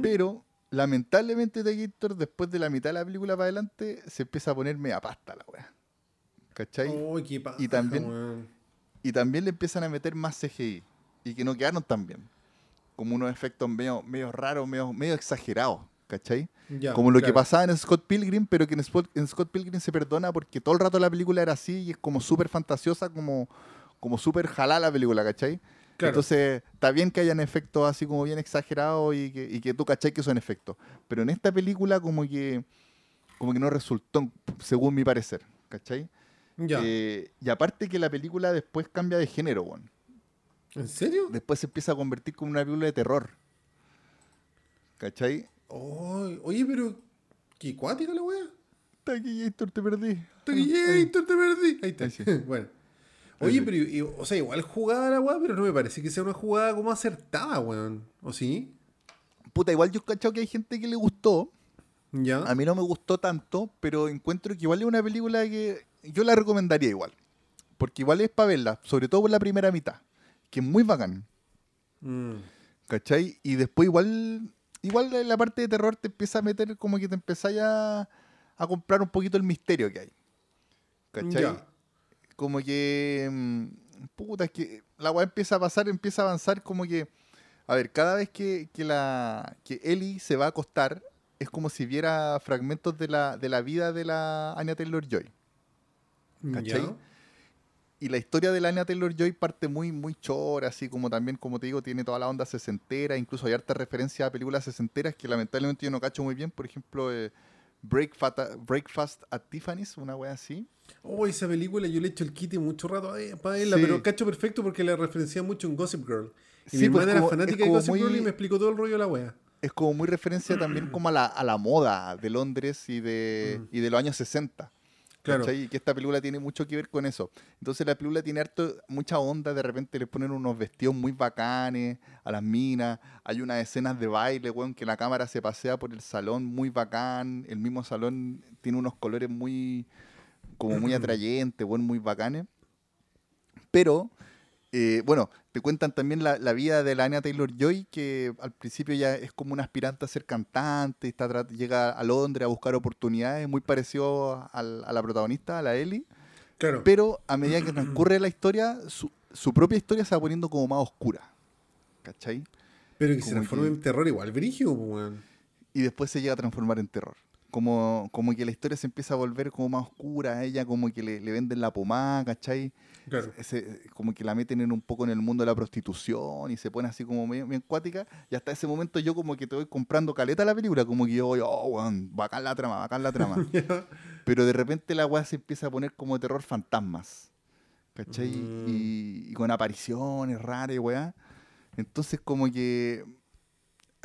pero lamentablemente The Gator, después de la mitad de la película para adelante, se empieza a ponerme a pasta la weá. ¿Cachai? y, también, y también le empiezan a meter más CGI, y que no quedaron tan bien. Como unos efectos medio, medio raros, medio, medio exagerados. ¿cachai? como lo que pasaba en Scott Pilgrim, pero que en, Scott Pilgrim se perdona porque todo el rato la película era así y es como súper fantasiosa, como, como súper jalá la película, ¿cachai? Entonces, está bien que hayan efectos así como bien exagerados y que, y que tú cachai que son efectos. Pero en esta película como que, como que no resultó, según mi parecer, ¿cachai? Eh, y aparte que la película después cambia de género, weón. ¿En serio? Después se empieza a convertir como una película de terror. ¿Cachai? oye, pero. ¿Qué cuática la weá? Taquillator, te perdí. Taquillator, te perdí. Ahí está. bueno. Oye, pero, o sea, igual jugada la weá, pero no me parece que sea una jugada como acertada, weón. ¿O sí? Puta, igual yo he cachado que hay gente que le gustó. Ya. A mí no me gustó tanto, pero encuentro que igual es una película que yo la recomendaría igual. Porque igual es para verla, sobre todo por la primera mitad, que es muy bacán. Mm. ¿Cachai? Y después igual igual la parte de terror te empieza a meter como que te empezáis a, a comprar un poquito el misterio que hay. ¿Cachai? Como que. Mm, puta, es que la weá empieza a pasar, empieza a avanzar como que. A ver, cada vez que, que, la, que Ellie se va a acostar, es como si viera fragmentos de la, de la vida de la Anya Taylor Joy. ¿Cachai? y la historia de la Anya Taylor Joy parte muy, muy chora, así como también, como te digo, tiene toda la onda sesentera, incluso hay harta referencia a películas sesenteras que lamentablemente yo no cacho muy bien, por ejemplo, eh, Breakfast, at Tiffany's, una wea así. Oh, esa película yo le he hecho el kit mucho rato para verla, pero cacho perfecto porque la referencia mucho en Gossip Girl. Y mi pues, era fanática de Gossip Girl y me explicó todo el rollo de la wea. Es como muy referencia también como a la, a la moda de Londres y de, mm. y de los años 60. Y que esta película tiene mucho que ver con eso. Entonces la película tiene harto, mucha onda, de repente le ponen unos vestidos muy bacanes a las minas, hay unas escenas de baile, weón, que la cámara se pasea por el salón muy bacán, el mismo salón tiene unos colores muy, como muy atrayentes, weón, muy bacanes. Pero eh, bueno, te cuentan también la, vida de la Anya Taylor Joy, que al principio ya es como una aspirante a ser cantante, está, llega a Londres a buscar oportunidades, muy parecido a, la protagonista, a la Ellie. Claro. Pero a medida que transcurre la historia, su, propia historia se va poniendo como más oscura. ¿Cachai? Pero que se transforma en terror igual, brigio, Y después se llega a transformar en terror. Como, como que la historia se empieza a volver como más oscura, a ella como que le, le venden la pomada, ¿cachai? como que la meten en un poco en el mundo de la prostitución y se pone así como medio, bien cuática. Y hasta ese momento yo como que te voy comprando caleta la película, como que yo voy, oh, weón, bacán la trama, bacán la trama. Pero de repente la weá se empieza a poner como terror fantasmas. ¿Cachai? Mm. Y, con apariciones raras y weá. Entonces como que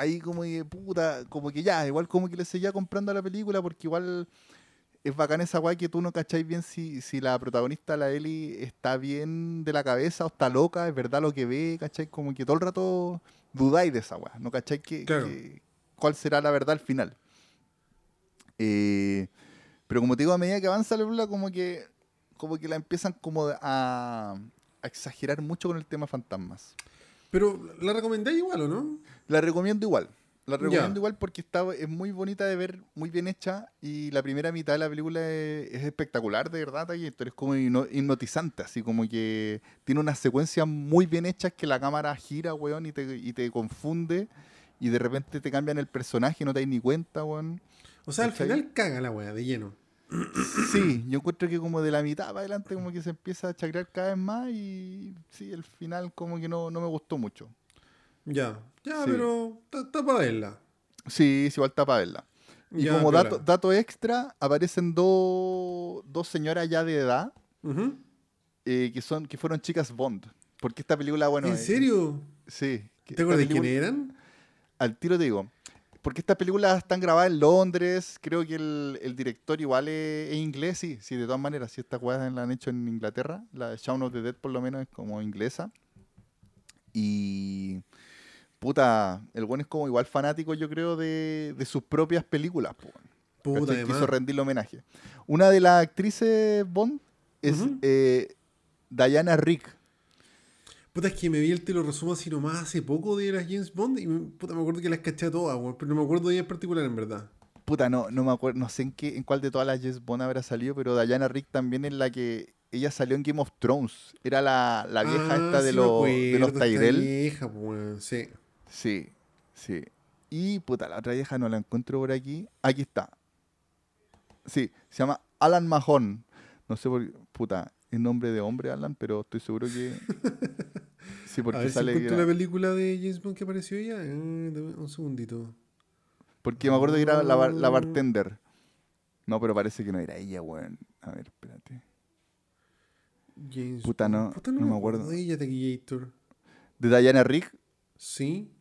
ahí como que puta, como que ya, igual como que le seguía comprando la película porque igual es bacán esa guay que tú no cacháis bien si, si la protagonista, la Eli, está bien de la cabeza o está loca, es verdad lo que ve, ¿cachai? Como que todo el rato dudáis de esa guay, ¿no cacháis que, cuál será la verdad al final? Eh, pero como te digo, a medida que avanza la película, como que como que la empiezan como a, a exagerar mucho con el tema fantasmas. Pero la recomendáis igual, ¿o no? La recomiendo igual. La recomiendo Ya. igual porque está, es muy bonita de ver, muy bien hecha y la primera mitad de la película es, es espectacular, de verdad, Taquillator. Es como hipno- hipnotizante, así como que tiene unas secuencias muy bien hechas que la cámara gira, weón, y te, y te confunde y de repente te cambian el personaje y no te das ni cuenta, weón. O sea, al final caga la wea, de lleno. Sí, yo encuentro que como de la mitad para adelante como que se empieza a chacrear cada vez más y sí, el final como que no, no me gustó mucho. Ya, ya, Sí. pero está para verla. Sí, sí, igual está para verla. Y Ya, como dato, dato extra, aparecen dos dos señoras ya de edad eh, que son que fueron chicas Bond. Porque esta película, bueno... ¿En eh, serio? sí. que ¿Te acuerdas de quién eran? Al tiro te digo. Porque estas películas están grabadas en Londres, creo que el, el director igual es, es inglés, sí, sí, de todas maneras, si estas weas la han hecho en Inglaterra, la de Shaun of the Dead por lo menos es como inglesa. Y puta, el buen es como igual fanático yo creo de, de sus propias películas, po, Puta, además. Quiso rendirle homenaje. Una de las actrices Bond es eh, Diana Rick. Puta, es que me vi el te lo resumo así nomás hace poco de las James Bond y puta, me acuerdo que las caché todas, weón, pero no me acuerdo de ella en particular, en verdad. Puta, no, no me acuerdo, no sé en qué, en cuál de todas las James Bond habrá salido, pero Diana Rick también es la que ella salió en Game of Thrones. Era la, la vieja Ah, esta de, sí los de los Tyrell. vieja, weón, sí. Sí, sí. Y puta, la otra vieja no la encuentro por aquí. Aquí está. Sí, se llama Alan Mahon. No sé por puta, es nombre de hombre Alan, pero estoy seguro que sí a porque si sale encuentro era- la película de James Bond que apareció ella. Eh, dame un segundito. porque me acuerdo que era la, bar- la Oh. bartender. No, pero parece que no era ella, weón. A ver, espérate. James Puta, no- Puta, no me acuerdo. de ella, Taquillator. De Diana Rick, Sí.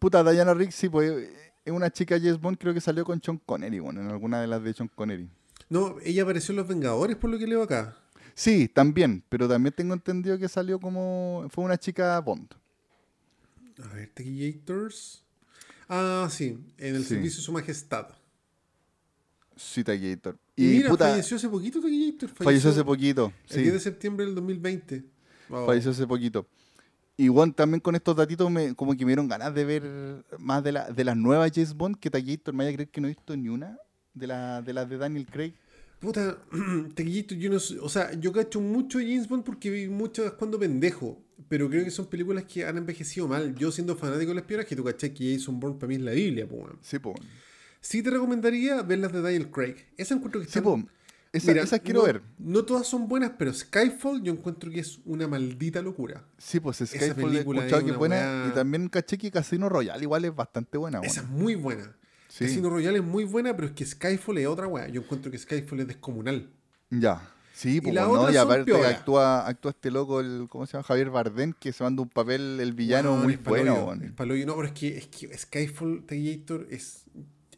Puta, Diana Rick, sí, pues es una chica James Bond, creo que salió con Sean Connery, bueno, en alguna de las de Sean Connery. No, ella apareció en Los Vengadores, por lo que leo acá. Sí, también, pero también tengo entendido que salió como. Fue una chica Bond. A ver, Taquillators. Ah, sí, en el Sí. servicio de su majestad. Sí, Taquillator. Y, mira, puta, falleció hace poquito Taquillator. falleció hace poquito. El 10 de Sí, septiembre del 2020. Wow. falleció hace poquito. Bueno, también con estos datitos me, como que me dieron ganas de ver más de, la, de las nuevas James Bond que Taquillator me vaya a creer que no he visto ni una de, la, de las de Daniel Craig. Puta, Taquillito, yo no sé, o sea, yo cacho mucho James Bond porque vi muchas cuando pendejo, pero creo que son películas que han envejecido mal. Yo siendo fanático del espionaje, tú cachai que Jason Bourne para mí es la Biblia, weón. Sí, pues. Sí te recomendaría ver las de Daniel Craig. Esa encuentro que Sí, están- pues. Esa, Mira, esas quiero no- ver. No todas son buenas, pero Skyfall yo encuentro que es una maldita locura. Sí, pues Skyfall he escuchado es que buena. weá- Y también caché que Casino Royale igual es bastante buena. Esa es muy buena. Sí. Casino Royale es muy buena, pero es que Skyfall es otra weá. Yo encuentro que Skyfall es descomunal. Ya. Sí, pues bueno, otras y aparte actúa, actúa este loco, el, ¿cómo se llama? Javier Bardem, que se manda un papel, el villano, Weón, muy bueno. paloyo, weón. es paloyo. No, pero es que, es que Skyfall Taquillator es,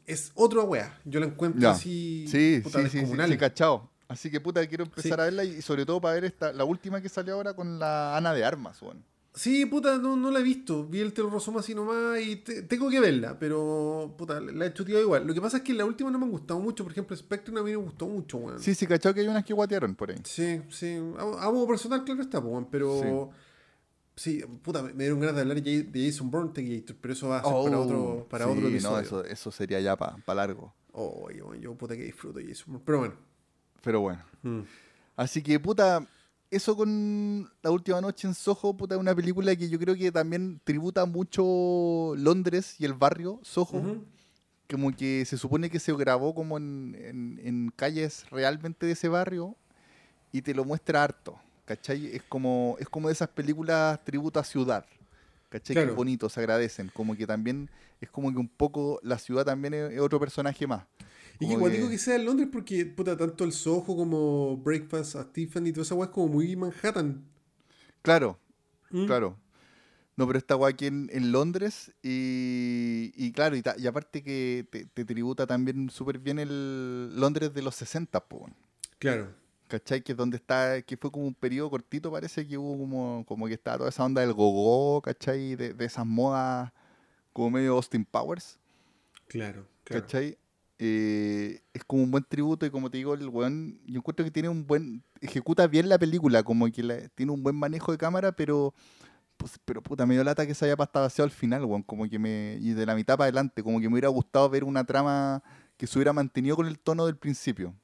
es otra weá. Yo la encuentro Ya. así Sí, puta, sí, sí, sí, sí, cachao. Así que puta, quiero empezar Sí. a verla y, sobre todo para ver esta, la última que salió ahora con la Ana de Armas, weón. Sí, puta, no, no la he visto. Vi el terrorosoma así nomás y te- tengo que verla, pero puta, la he chuteado igual. Lo que pasa es que la última no me han gustado mucho. Por ejemplo, Spectrum a mí me gustó mucho, weón. Sí, sí, cachao que hay unas que guatearon por ahí. Sí, sí. A, modo personal, claro está, weón, pero. Sí. puta, me dieron ganas de hablar de Ja- de Jason Bourne pero eso va a ser para Oh, otro, para sí, otro No, episodio. eso, eso sería ya para largo. Oh, yo, yo puta que disfruto Jason Bourne. Pero bueno. Pero bueno. Mm. Así que, puta, eso con La Última Noche en Soho, puta, una película que yo creo que también tributa mucho Londres y el barrio Soho. Como que se supone que se grabó como en, en- en calles realmente de ese barrio y te lo muestra harto. ¿Cachai? Es como, es como de esas películas tributo a ciudad. ¿Cachai? Claro. Que bonito, se agradecen. Como que también es como que un poco la ciudad también es, es otro personaje más. Y que igual que- digo que sea en Londres porque, puta, tanto el Soho como Breakfast at Tiffany y toda esa weá es como muy Manhattan. Claro, Mm. Claro. No, pero está guay aquí en, en Londres y, y claro, y, ta- y aparte que te, te tributa también súper bien el Londres de los 60, po. Claro. ¿cachai? Que es donde está, que fue como un periodo cortito, parece que hubo como, como que estaba toda esa onda del gogo, ¿cachai? De, de esas modas como medio Austin Powers, Claro. claro. ¿cachai? Eh, es como un buen tributo y como te digo, el weón, yo encuentro que tiene un buen, ejecuta bien la película, como que la- tiene un buen manejo de cámara, pero, pues, pero puta, me dio lata que se haya pastado al final, weón, como que me, y de la mitad para adelante, como que me hubiera gustado ver una trama que se hubiera mantenido con el tono del principio.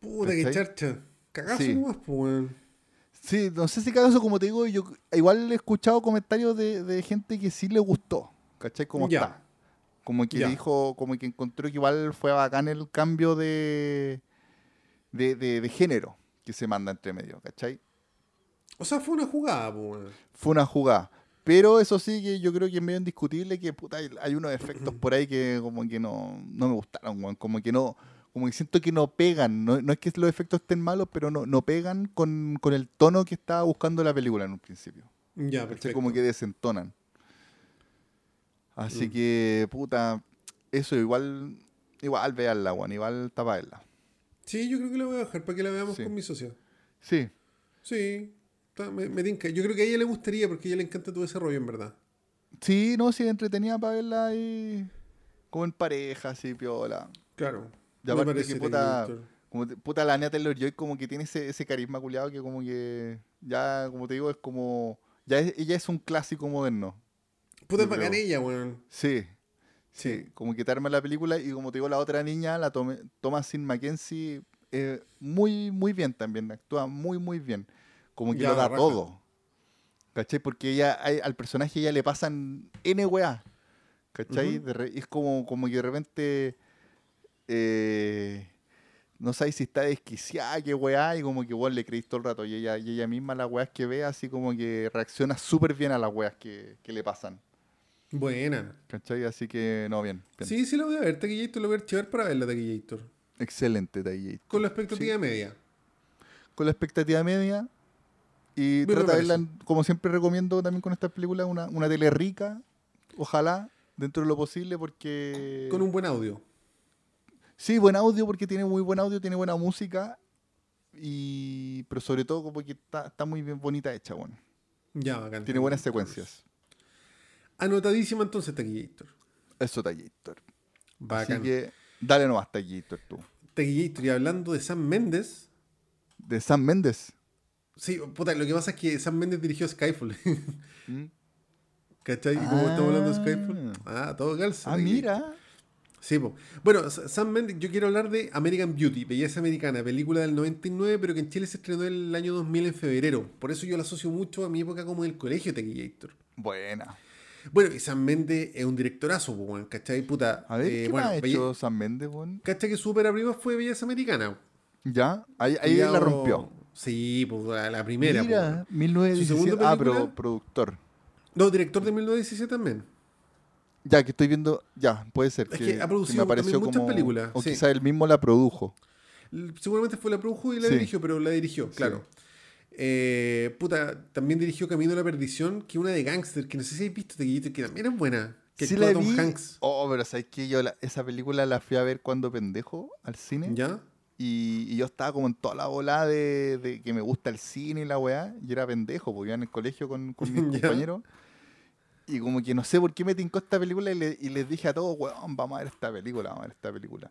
Puta, que charcha. Cagazo Sí. nomás, pues, weón. Sí, no sé si cada eso, como te digo, yo igual he escuchado comentarios de, de gente que sí le gustó, ¿cachai? Como Ya. está. Como que Ya. dijo, como que encontró que igual fue bacán el cambio de, de, de- de género que se manda entre medio, ¿cachai? O sea, fue una jugada, pues. Fue una jugada. Pero eso sí que yo creo que es medio indiscutible que puta, hay, unos efectos por ahí que como que no, no me gustaron, weón. Como que no, como que siento que no pegan. No, no es que los efectos estén malos, pero no, no pegan con, con el tono que estaba buscando la película en un principio. Ya, perfecto. Como que desentonan. Así Mm. que, puta, eso igual, igual veanla, weón, igual taparla. Sí, yo creo que la voy a bajar para que la veamos Sí. con mi socia. Sí, Sí, me, me tinca. Yo creo que a ella le gustaría porque a ella le encanta tu desarrollo, en verdad. sí, no, sí, entretenida para verla ahí como en pareja, así, piola. Claro. Y me parece, que puta, como te- puta la Anya Taylor-Joy como que tiene ese, ese carisma culiado que como que ya, como te digo, es como, ya es- ella es un clásico moderno. Puta, ella, weón. Sí, sí, como arma la película y como te digo, la otra niña, la Tome- Thomasin Mackenzie, eh, muy, muy bien también, actúa muy, muy bien. Como que Ya, lo da raja. todo. ¿Cachai? Porque ella, hay- al personaje ella le pasan N weá. ¿Cachai? Re- es como, como que de repente eh, no sabes si está desquiciada, qué weá, y como que vos le creís todo el rato. Y ella, y ella misma las weas que ve, así como que reacciona súper bien a las weas que, que le pasan. Buena. ¿Cachai? Así que, no, bien. bien. Sí, sí la voy a ver, Taquillator, la voy a archivar para verla, Taquillator. Excelente, Taillate. Con la expectativa media. Con la expectativa media. Y Me trata de verla, como siempre recomiendo también con estas películas, una, una tele rica, ojalá, dentro de lo posible, porque... Con un buen audio. Sí, buen audio, porque tiene muy buen audio, tiene buena música, y pero sobre todo como que está, está muy bien bonita hecha, bueno. Ya, bacán. Tiene buenas Taquillator. secuencias. Anotadísima entonces, Taquillator. Eso, Tallator. Bacán. Así que dale nomás, Tallator, tú. Taquillator, y hablando de Sam Méndez. De Sam Méndez. Sí, puta, lo que pasa es que Sam Méndez dirigió Skyfall. ¿Mm? ¿Cachai? Y como estamos hablando de Ah. Skyfall. Ah, todo calza. Ah, Taquillator. mira. Sí, po. Bueno, Sam Mendes, yo quiero hablar de American Beauty, Belleza Americana, película del 99, pero que en Chile se estrenó el año 2000 en febrero. Por eso yo la asocio mucho a mi época como del colegio Tequillator. Buena. Bueno, y Sam Mendes es un directorazo, weón, ¿cachai? Puta. A ver, eh, ¿qué bueno, más ha Belle- hecho Sam Méndez, weón? ¿Cachai que su ópera prima fue Belleza Americana? Ya, ahí, ahí la rompió. Sí, pues la, primera. Mira, weón. 1917. ¿Su segunda Ah, pero productor. No, director de 1917 también. Ya, que estoy viendo. Ya, puede ser. Es que, que ha producido me apareció muchas como- películas, O sí. quizá él mismo la produjo. Seguramente fue la produjo y la Sí. dirigió, pero la dirigió, claro. Eh, puta, también dirigió Camino a la Perdición, que es una de Gangster, que no sé si habéis visto, Tequillito, que también es buena. Que sí actúa la Tom vi. Hanks. Oh, pero ¿sabes qué? Yo la- esa película la fui a ver cuando pendejo al cine. ¿Ya? Y, y yo estaba como en toda la bola de, de que me gusta el cine y la weá. Y era pendejo, porque iba en el colegio con, con mis Ya. compañeros. Y como que no sé por qué me tincó esta película y, le- y les dije a todos, weón, vamos a ver esta película, vamos a ver esta película.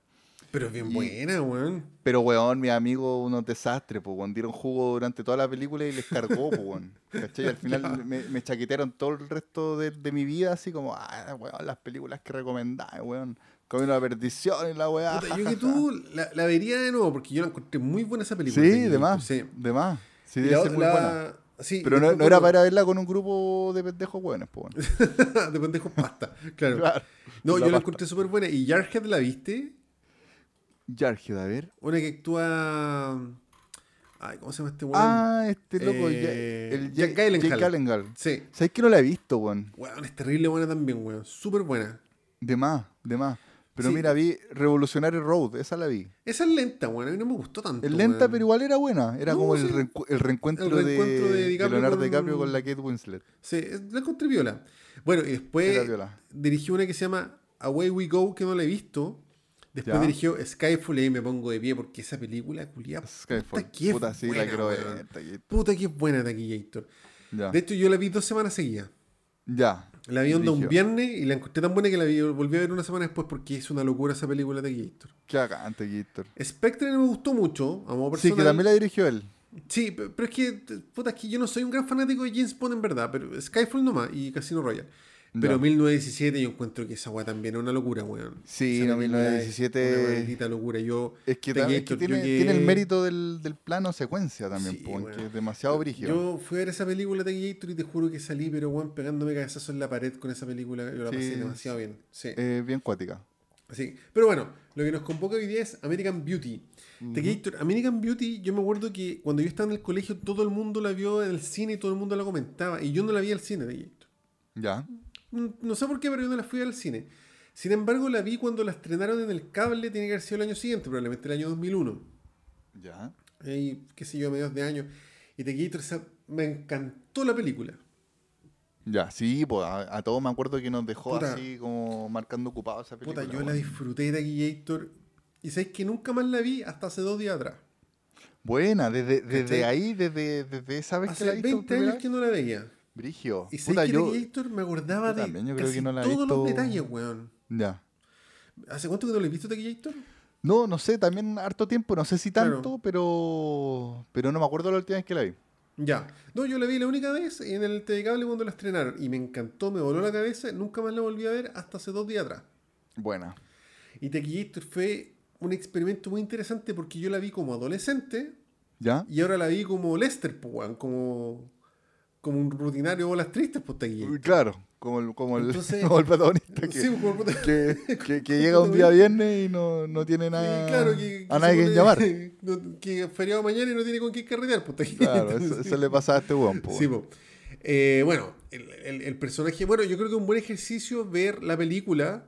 Pero es bien Y- buena, weón. Pero, weón, mis amigos, unos desastres, pues, weón. Dieron jugo durante toda la película y les cargó, pues, weón. ¿Cachai? Al final me, me chaquetearon todo el resto de, de mi vida, así como, ah, weón, las películas que recomendás, weón. Camino a la perdición y la weá. Puta, yo que ja". tú la, la vería de nuevo, porque yo la encontré muy buena esa película. Sí, de más. Sí. De más. Sí, Y debe la- ser muy la- buena. sí, Pero no, no era bueno, para verla con un grupo de pendejos weones, pues, weón. de pendejos pasta, claro. Claro. No, La yo la encontré súper buena. ¿Y Jarhead la viste? Jarhead, a ver. Una que actúa... Ay, ¿cómo se llama este weón? Ah, este loco, Eh, el Jack. Sí. ¿Sabes que no la he visto, weón? Weón, es terrible buena también, weón. Súper buena. De más, de más. Pero Sí. mira, vi Revolutionary Road, esa la vi. Esa es lenta, weón. A mí no me gustó tanto. Es lenta, weón. pero igual era buena. Era No, como sí. el, reencu- el reencuentro, El reencuentro de, de de DiCaprio Leonardo con- DiCaprio con la Kate Winslet. Sí, la encontré viola. Bueno, y después dirigió una que se llama Away We Go, que no la he visto. Después Ya. dirigió Skyfall y ahí me pongo de pie porque esa película, culiada, Skyfall. puta que Puta, sí, buena, la quiero ver. Puta que es buena Taquillator. Ya. De hecho, yo la vi dos semanas seguidas. ya. La vi onda un viernes y la encontré tan buena que la vi, volví a ver una semana después porque es una locura esa película de Gator. Qué bacante, Gator. Spectre no me gustó mucho, a modo Sí, personal. que también la dirigió él. Sí, pe- pero es que, puta, es que yo no soy un gran fanático de James Bond en verdad, pero Skyfall nomás y Casino Royale. Pero Ya. 1917 yo encuentro que esa weá también es una locura, weón. Sí, no, película es 1917 Una maldita locura. Yo, Es que, es que tiene, que- tiene el mérito del, del plano secuencia también, Sí, po, bueno. que es demasiado brígido. Yo fui a ver esa película de Gator y te juro que salí, pero weón, pegándome cabezazos en la pared con esa película. Yo la Sí. pasé demasiado bien. Sí. Eh, bien cuática. Sí. Pero bueno, lo que nos convoca hoy día es American Beauty. The Gator, American Beauty, yo me acuerdo que cuando yo estaba en el colegio todo el mundo la vio en el cine y todo el mundo la comentaba. Y yo no la vi al cine de Gator. Ya. No sé por qué, pero yo no la fui al cine. Sin embargo, la vi cuando la estrenaron en el cable, tiene que haber sido el año siguiente, probablemente el año 2001. Ya. Ahí, qué sé yo, a mediados de año. Y The Gator, me encantó la película. Ya, sí, pues a, a todos me acuerdo que nos dejó Puta. así como marcando ocupado esa película. Puta, yo la disfruté de Gator. Y sabéis que nunca más la vi hasta hace dos días atrás. Buena, desde, desde ahí, desde, desde esa vez que la Hace viste. 20 años que no la veía. Brigio. Y Puta, sabéis que yo. Gator me acordaba de también, yo creo casi que no la he todos los detalles, weón. Ya. ¿Hace cuánto que no le he visto The Gator? No, no sé, también harto tiempo, no sé si Claro. tanto, pero. Pero no me acuerdo la última vez que la vi. Ya. No, yo la vi la única vez en el Telecable cuando la estrenaron. Y me encantó, me voló la cabeza. Nunca más la volví a ver hasta hace dos días atrás. Buena. Y Gator fue un experimento muy interesante porque yo la vi como adolescente ¿Ya? y ahora la vi como Lester, pues, weón, como, como un rutinario bolas tristes, pues, Claro, como el, como el, Entonces- como el protagonista que, Sí, pues, como el que, que- que llega un día viernes y no, no tiene nada, claro, que, a nadie que llamar. que feriado mañana y no tiene con quién carretear, pues, The Claro, eso, eso le pasa a este weón. Sí, weón. po. Eh, bueno, el, el- el personaje. Bueno, yo creo que es un buen ejercicio ver la película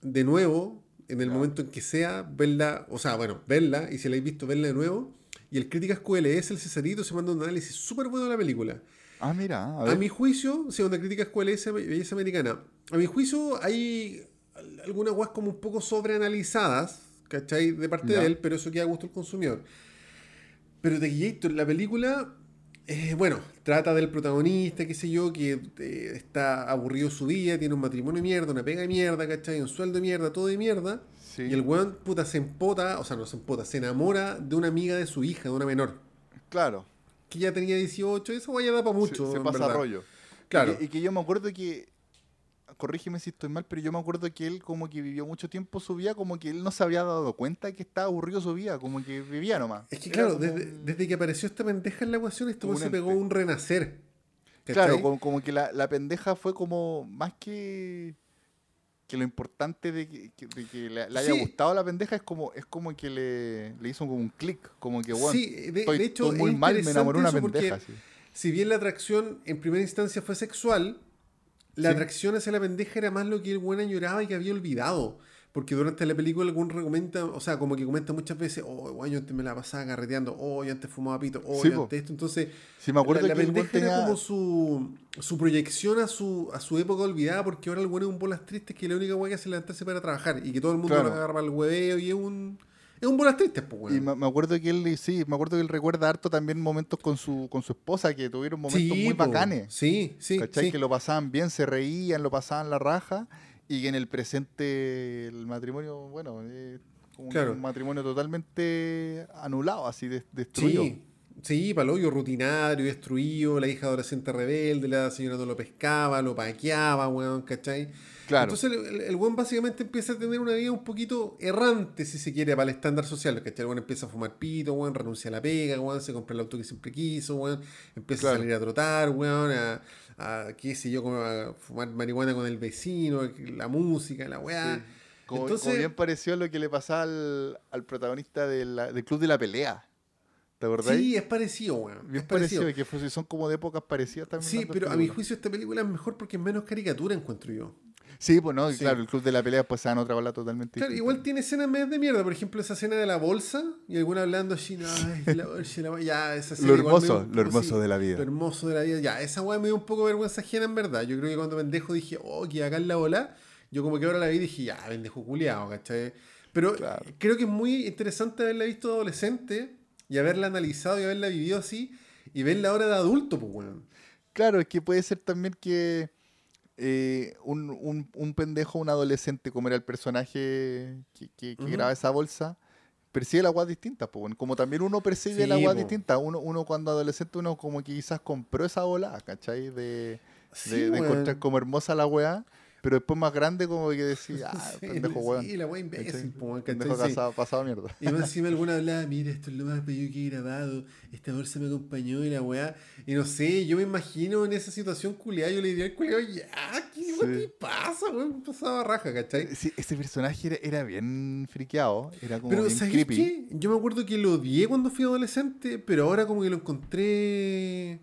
de nuevo, en el momento en que sea, verla, o sea, bueno, verla, y si la habéis visto, verla de nuevo. Y el Críticas QLS, el Cesarito, se manda un análisis súper bueno de la película. Ah, mira, a mi juicio, según la Críticas QLS, Belleza Americana, a mi juicio hay al- algunas guas como un poco sobreanalizadas, ¿cachai? De parte Ya. de él, pero eso queda a gusto del consumidor. Pero The Gator, la película, eh, bueno, trata del protagonista, qué sé yo, que eh, está aburrido su vida, tiene un matrimonio de mierda, una pega de mierda, ¿cachai? Un sueldo de mierda, todo de mierda. Sí. Y el weón, puta, se empota, o sea, no se empota, se enamora de una amiga de su hija, de una menor, Claro, que ya tenía 18, eso vaya da para mucho. se, pasa verdad. rollo. Claro. Y que, y que yo me acuerdo que, corrígeme si estoy mal, pero yo me acuerdo que él como que vivió mucho tiempo su vida, como que él no se había dado cuenta que estaba aburrido su vida, como que vivía nomás. Es que Era claro, desde, un- desde que apareció esta pendeja en la ecuación, un se pegó un renacer. Claro, como, como que la, la pendeja fue como más que que lo importante de que, que- de que le, le haya Sí. gustado la pendeja es como es como que le, le hizo como un clic, como que bueno, Sí, de, estoy, de hecho, estoy muy es mal, me enamoré una pendeja. sí. Si bien la atracción en primera instancia fue sexual, la atracción hacia la pendeja era más lo que el buen añoraba y que había olvidado. Porque durante la película algún comenta, o sea, como que comenta muchas veces, oh, yo antes me la pasaba carreteando, oh, yo antes fumaba pito, oh, Sí, yo antes esto. Entonces, Sí, me acuerdo la, la que el pendeja era como su, su proyección a su, a su época olvidada, porque ahora el bueno es un bolas tristes que la única guay que hace levantarse para trabajar y que todo el mundo Claro. lo agarra al hueveo y es un, es un bolas tristes, pues, Y weón. me, me acuerdo que él, sí, me acuerdo que él recuerda harto también momentos con su, con su esposa, que tuvieron momentos muy po. bacanes. Sí, sí, ¿Cachai? sí. Que lo pasaban bien, se reían, lo pasaban la raja, y que en el presente el matrimonio, bueno, es como un- Claro. un matrimonio totalmente anulado, así de- destruido. Sí, sí, palollo rutinario, destruido, la hija adolescente rebelde, la señora no lo pescaba, lo paqueaba, weón, ¿cachai? Claro. Entonces el, el, el weón básicamente empieza a tener una vida un poquito errante, si se quiere, para el estándar social, ¿cachai? El weón empieza a fumar pito, weón, renuncia a la pega, weón, se compra el auto que siempre quiso, weón, empieza Claro. a salir a trotar, weón, a, a, qué sé yo, como a fumar marihuana con el vecino, la música, la weá. Sí. Como, Entonces- como bien pareció lo que le pasaba al, al protagonista de la- del Club de la Pelea. ¿Te acordás? Sí, es parecido, weón. bien es parecido. parecido, que son como de épocas parecidas también. Sí, pero a mi juicio esta película es mejor porque es menos caricatura, encuentro yo. Sí, pues no, Sí. claro, el Club de la Pelea pues se dan otra bola totalmente Claro, distinta. igual tiene escenas medias de mierda. Por ejemplo, esa escena de la bolsa y alguna hablando así, no, la bolsa, la bolsa", ya, esa escena Lo igual hermoso, un lo hermoso sí, de la vida. Lo hermoso de la vida. Ya, esa weá me dio un poco vergüenza ajena en verdad. Yo creo que cuando pendejo dije, oh, que acá en la bola, yo como que ahora la vi y dije, ya, pendejo culiado, ¿cachai? Pero Claro. creo que es muy interesante haberla visto de adolescente y haberla analizado y haberla vivido así y verla ahora de adulto, pues, weón. Claro, es que puede ser también que eh, un, un, un pendejo, un adolescente, como era el personaje que, que, graba esa bolsa, percibe la agua distinta, weón. como también uno percibe Sí, la agua distinta. Uno, uno cuando adolescente, uno como que quizás compró esa bola, ¿cachai? De, Sí, de, de encontrar como hermosa la weá, pero después más grande como que decía, ah, Sí, pendejo sí, weón. la weá imbécil, po, weón. Pendejo Sí. casado, pasado mierda. Y más encima alguna hablaba, mira, esto es lo más bello que he grabado, esta bolsa me acompañó y la weá. Y no sé, yo me imagino en esa situación culiada, yo le diría al culiado, ya, ¿qué Sí. te pasa, weón? Pasaba raja, ¿cachai? Sí, ese personaje era, era bien friqueado, era como Pero, bien ¿sabes creepy. qué? Yo me acuerdo que lo odié cuando fui adolescente, pero ahora como que lo encontré...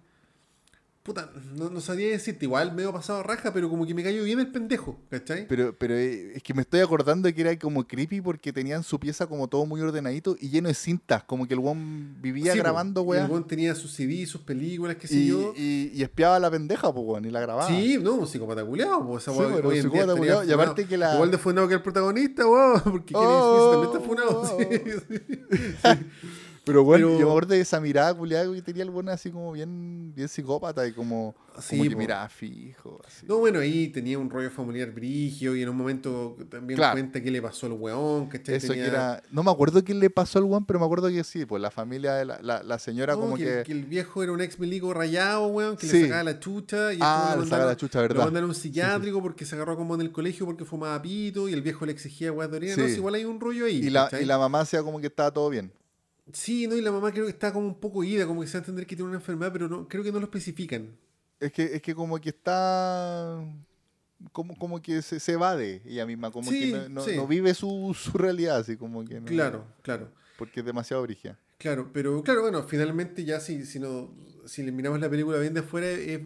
Puta, no, no sabía decirte, igual medio pasado raja, pero como que me cayó bien el pendejo, ¿cachai? Pero, pero eh, es que me estoy acordando de que era como creepy porque tenían su pieza como todo muy ordenadito y lleno de cintas, como que el weón vivía Sí, grabando, weá. El weón tenía sus CD, sus películas, qué sé Y, yo. y, y espiaba a la pendeja, pues, weón, y la grababa. Sí, no, un psicópata culiado, pues esa Sí, pero hoy psicópata culiao, y aparte que la- Igual de funado que el protagonista, weón, porque Kevin Oh, Smith también está funado. oh, sí, sí. Pero bueno, Pero- yo me acuerdo de esa mirada culiada que tenía el weón así como bien, bien psicópata y como, Sí, como que miraba fijo. Así. No, bueno, ahí tenía un rollo familiar brigio y en un momento también Claro. cuenta qué le pasó al weón, ¿cachai? Eso Tenía- que era. No me acuerdo qué le pasó al weón, pero me acuerdo que sí, pues la familia de la, la, la señora No, como que, que. que el viejo era un ex milico rayado, weón, que Sí. le sacaba la chucha y Ah, le sacaba la chucha, Lo ¿verdad? mandaron a un psiquiátrico porque se agarró como en el colegio porque fumaba pito y el viejo le exigía weá de orina. No, igual hay un rollo ahí. Y la, y la mamá hacía como que estaba todo bien. Sí, no, y la mamá creo que está como un poco ida, como que se va a entender que tiene una enfermedad, pero no, creo que no lo especifican. Es que, es que como que está. Como, como que se, se evade ella misma, como Sí, que no, no- sí. no vive su, su realidad, así como que no. Claro, claro. Porque es demasiado brigia. Claro, pero claro, bueno, finalmente ya si, si, no, si le miramos la película bien de afuera, es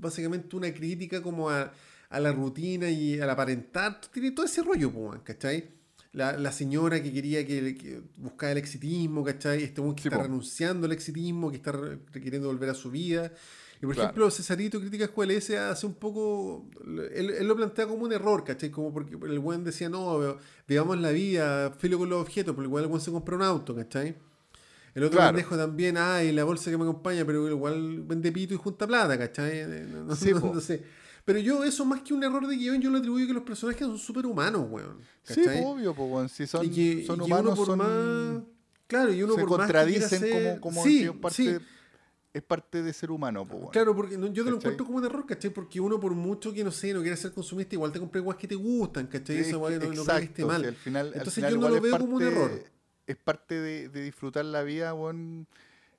básicamente una crítica como a, a la rutina y al aparentar, tiene todo ese rollo, ¿cachai? La, la señora que quería que, que buscaba el exitismo, ¿cachai? Este que Sí, está po. renunciando al exitismo, que está queriendo volver a su vida. Y por Claro. ejemplo, Cesarito Crítica Escuela S hace un poco. Él, él lo plantea como un error, ¿cachai? Como porque el buen decía, no, veamos la vida, filo con los objetos, pero igual el buen se compra un auto, ¿cachai? El otro Claro. pendejo también, ay, la bolsa que me acompaña, pero igual vende pito y junta plata, ¿cachai? No, no- Sí, no- no sé. Pero yo, eso más que un error de guion, yo lo atribuyo que los personajes son súper humanos, weón. Sí, ¿cachai? obvio, pues, weón, si son, que, son humanos, por son, más. Claro, y uno se por más que contradicen ser- como, como sí, parte, sí. es parte de ser humano, pues, weón. Claro, porque no- yo te lo encuentro como un error, ¿cachai? Porque uno, por mucho que no sé, no quiera ser consumista, igual te compré guas que te gustan, ¿cachai? Es Esa que- guay no, no mal. si al final, al Entonces final yo no lo veo como un error. Es parte de, de disfrutar la vida, weón.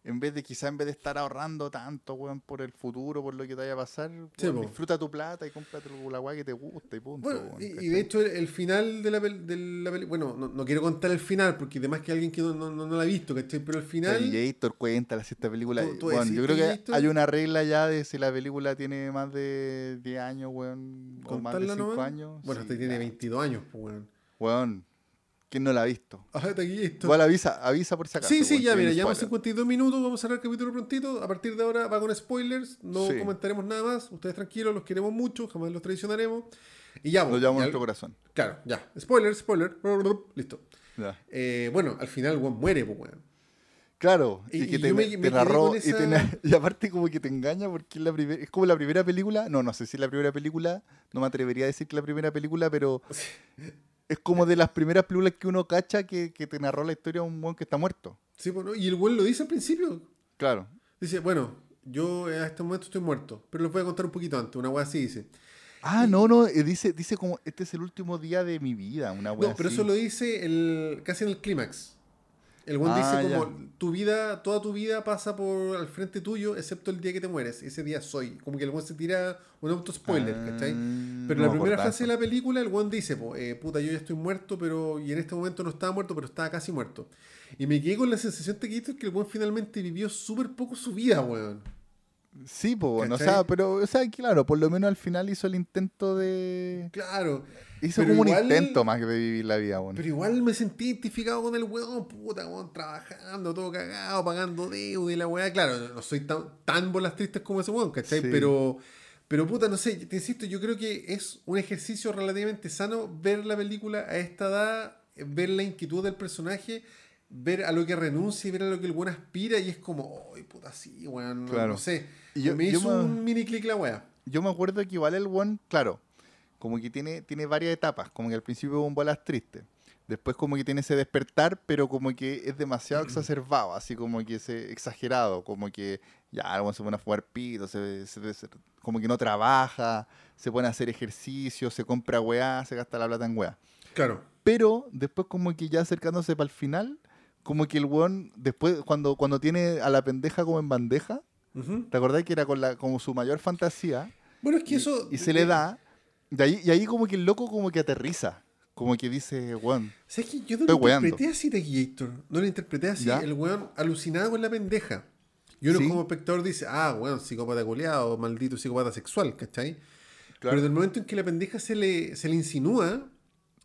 En vez de, quizá en vez de estar ahorrando tanto, weón, por el futuro, por lo que te vaya a pasar, Sí, weón, po. disfruta tu plata y cómprate la weá que te gusta y punto. Bueno, weón, y, y de hecho el, el final de la, pel- de la peli- bueno, no, no quiero contar el final porque además que alguien que no, no, no la ha visto, ¿cachai? Pero el final... Navigator, cuéntala si esta película. ¿Tú- tú weón, decís yo creo que hay una regla ya de si la película tiene más de 10 años, weón, o más de ¿Contarla 5 nomás? años. Bueno, sí, este tiene ya. 22 años, pues, weón. Weón, ¿quién no la ha visto? Igual avisa, avisa por si acaso. Sí, sí, ya, mira, llevamos spoiler. 52 minutos, vamos a cerrar el capítulo prontito. A partir de ahora va con spoilers, no Sí. comentaremos nada más. Ustedes tranquilos, los queremos mucho, jamás los traicionaremos. Y ya, Lo pues, llevamos a nuestro corazón. Claro, ya. Spoiler, spoiler. Listo. Eh, bueno, al final, weón, muere, pues, weón. Claro, y, Y- que te, me- te me narró y, te aparte como que te engaña porque es, la primer- es como la primera película, no, no sé si es la primera película, no me atrevería a decir que la primera película, pero es como de las primeras películas que uno cacha que, que te narró la historia de un buen que está muerto. Sí, pues, ¿no? Y el weón lo dice al principio. Claro. Dice, bueno, yo a este momento estoy muerto, pero les voy a contar un poquito antes. Una weá así dice. Ah, no, no, eh, dice, dice como, este es el último día de mi vida, una wea No, pero así. eso lo dice el, casi en el clímax. El weón Ah, dice ya. como tu vida, toda tu vida pasa por al frente tuyo, excepto el día que te mueres. Ese día soy. Como que el weón se tira un auto spoiler, ¿cachai? Ah, Pero no la me primera frase de la película, el weón dice, po, eh, puta, yo ya estoy muerto, pero. Y en este momento no estaba muerto, pero estaba casi muerto. Y me quedé con la sensación de que que el weón finalmente vivió súper poco su vida, weón. Sí, pues, bueno, o ¿Cachai? sea, pero, o sea, claro, por lo menos al final hizo el intento de... Claro. Hizo Pero como un intento más que de vivir la vida, bueno. Pero igual me sentí identificado con el weón, puta, weón, trabajando, todo cagado, pagando deuda y la weá. Claro, no soy tan, tan bolas tristes como ese weón, ¿cachai? Sí. Pero, pero puta, no sé, te insisto, yo creo que es un ejercicio relativamente sano ver la película a esta edad, ver la inquietud del personaje, ver a lo que renuncia y ver a lo que el weón aspira y es como, ay, puta, sí, weón, no, Claro. no sé. Y yo- me yo hizo me- un mini clic la weá. yo me acuerdo que igual el one, claro, como que tiene, tiene varias etapas, como que al principio un bolas triste. Después como que tiene ese despertar, pero como que es demasiado exacerbado, así como que es exagerado, como que ya el se pone a jugar pito, se, se- se- como que no trabaja, se pone a hacer ejercicio, se compra weá, se gasta la plata en weá. Claro. Pero después como que ya acercándose para el final, como que el weón, después cuando, cuando tiene a la pendeja como en bandeja, Ujú. ¿te acordás que era con la, como su mayor fantasía? Bueno, es que y, eso. y se le da, y ahí, y ahí como que el loco como que aterriza, como que dice, weón, ¿Sabes que Yo no lo weando. interpreté así, Tequillator. No lo interpreté así. ¿Ya? El weón alucinado con la pendeja. Y uno Sí. como espectador dice, ah, weón, psicópata culiado, maldito psicópata sexual, ¿cachai? Pero del momento en que la pendeja se le, se le insinúa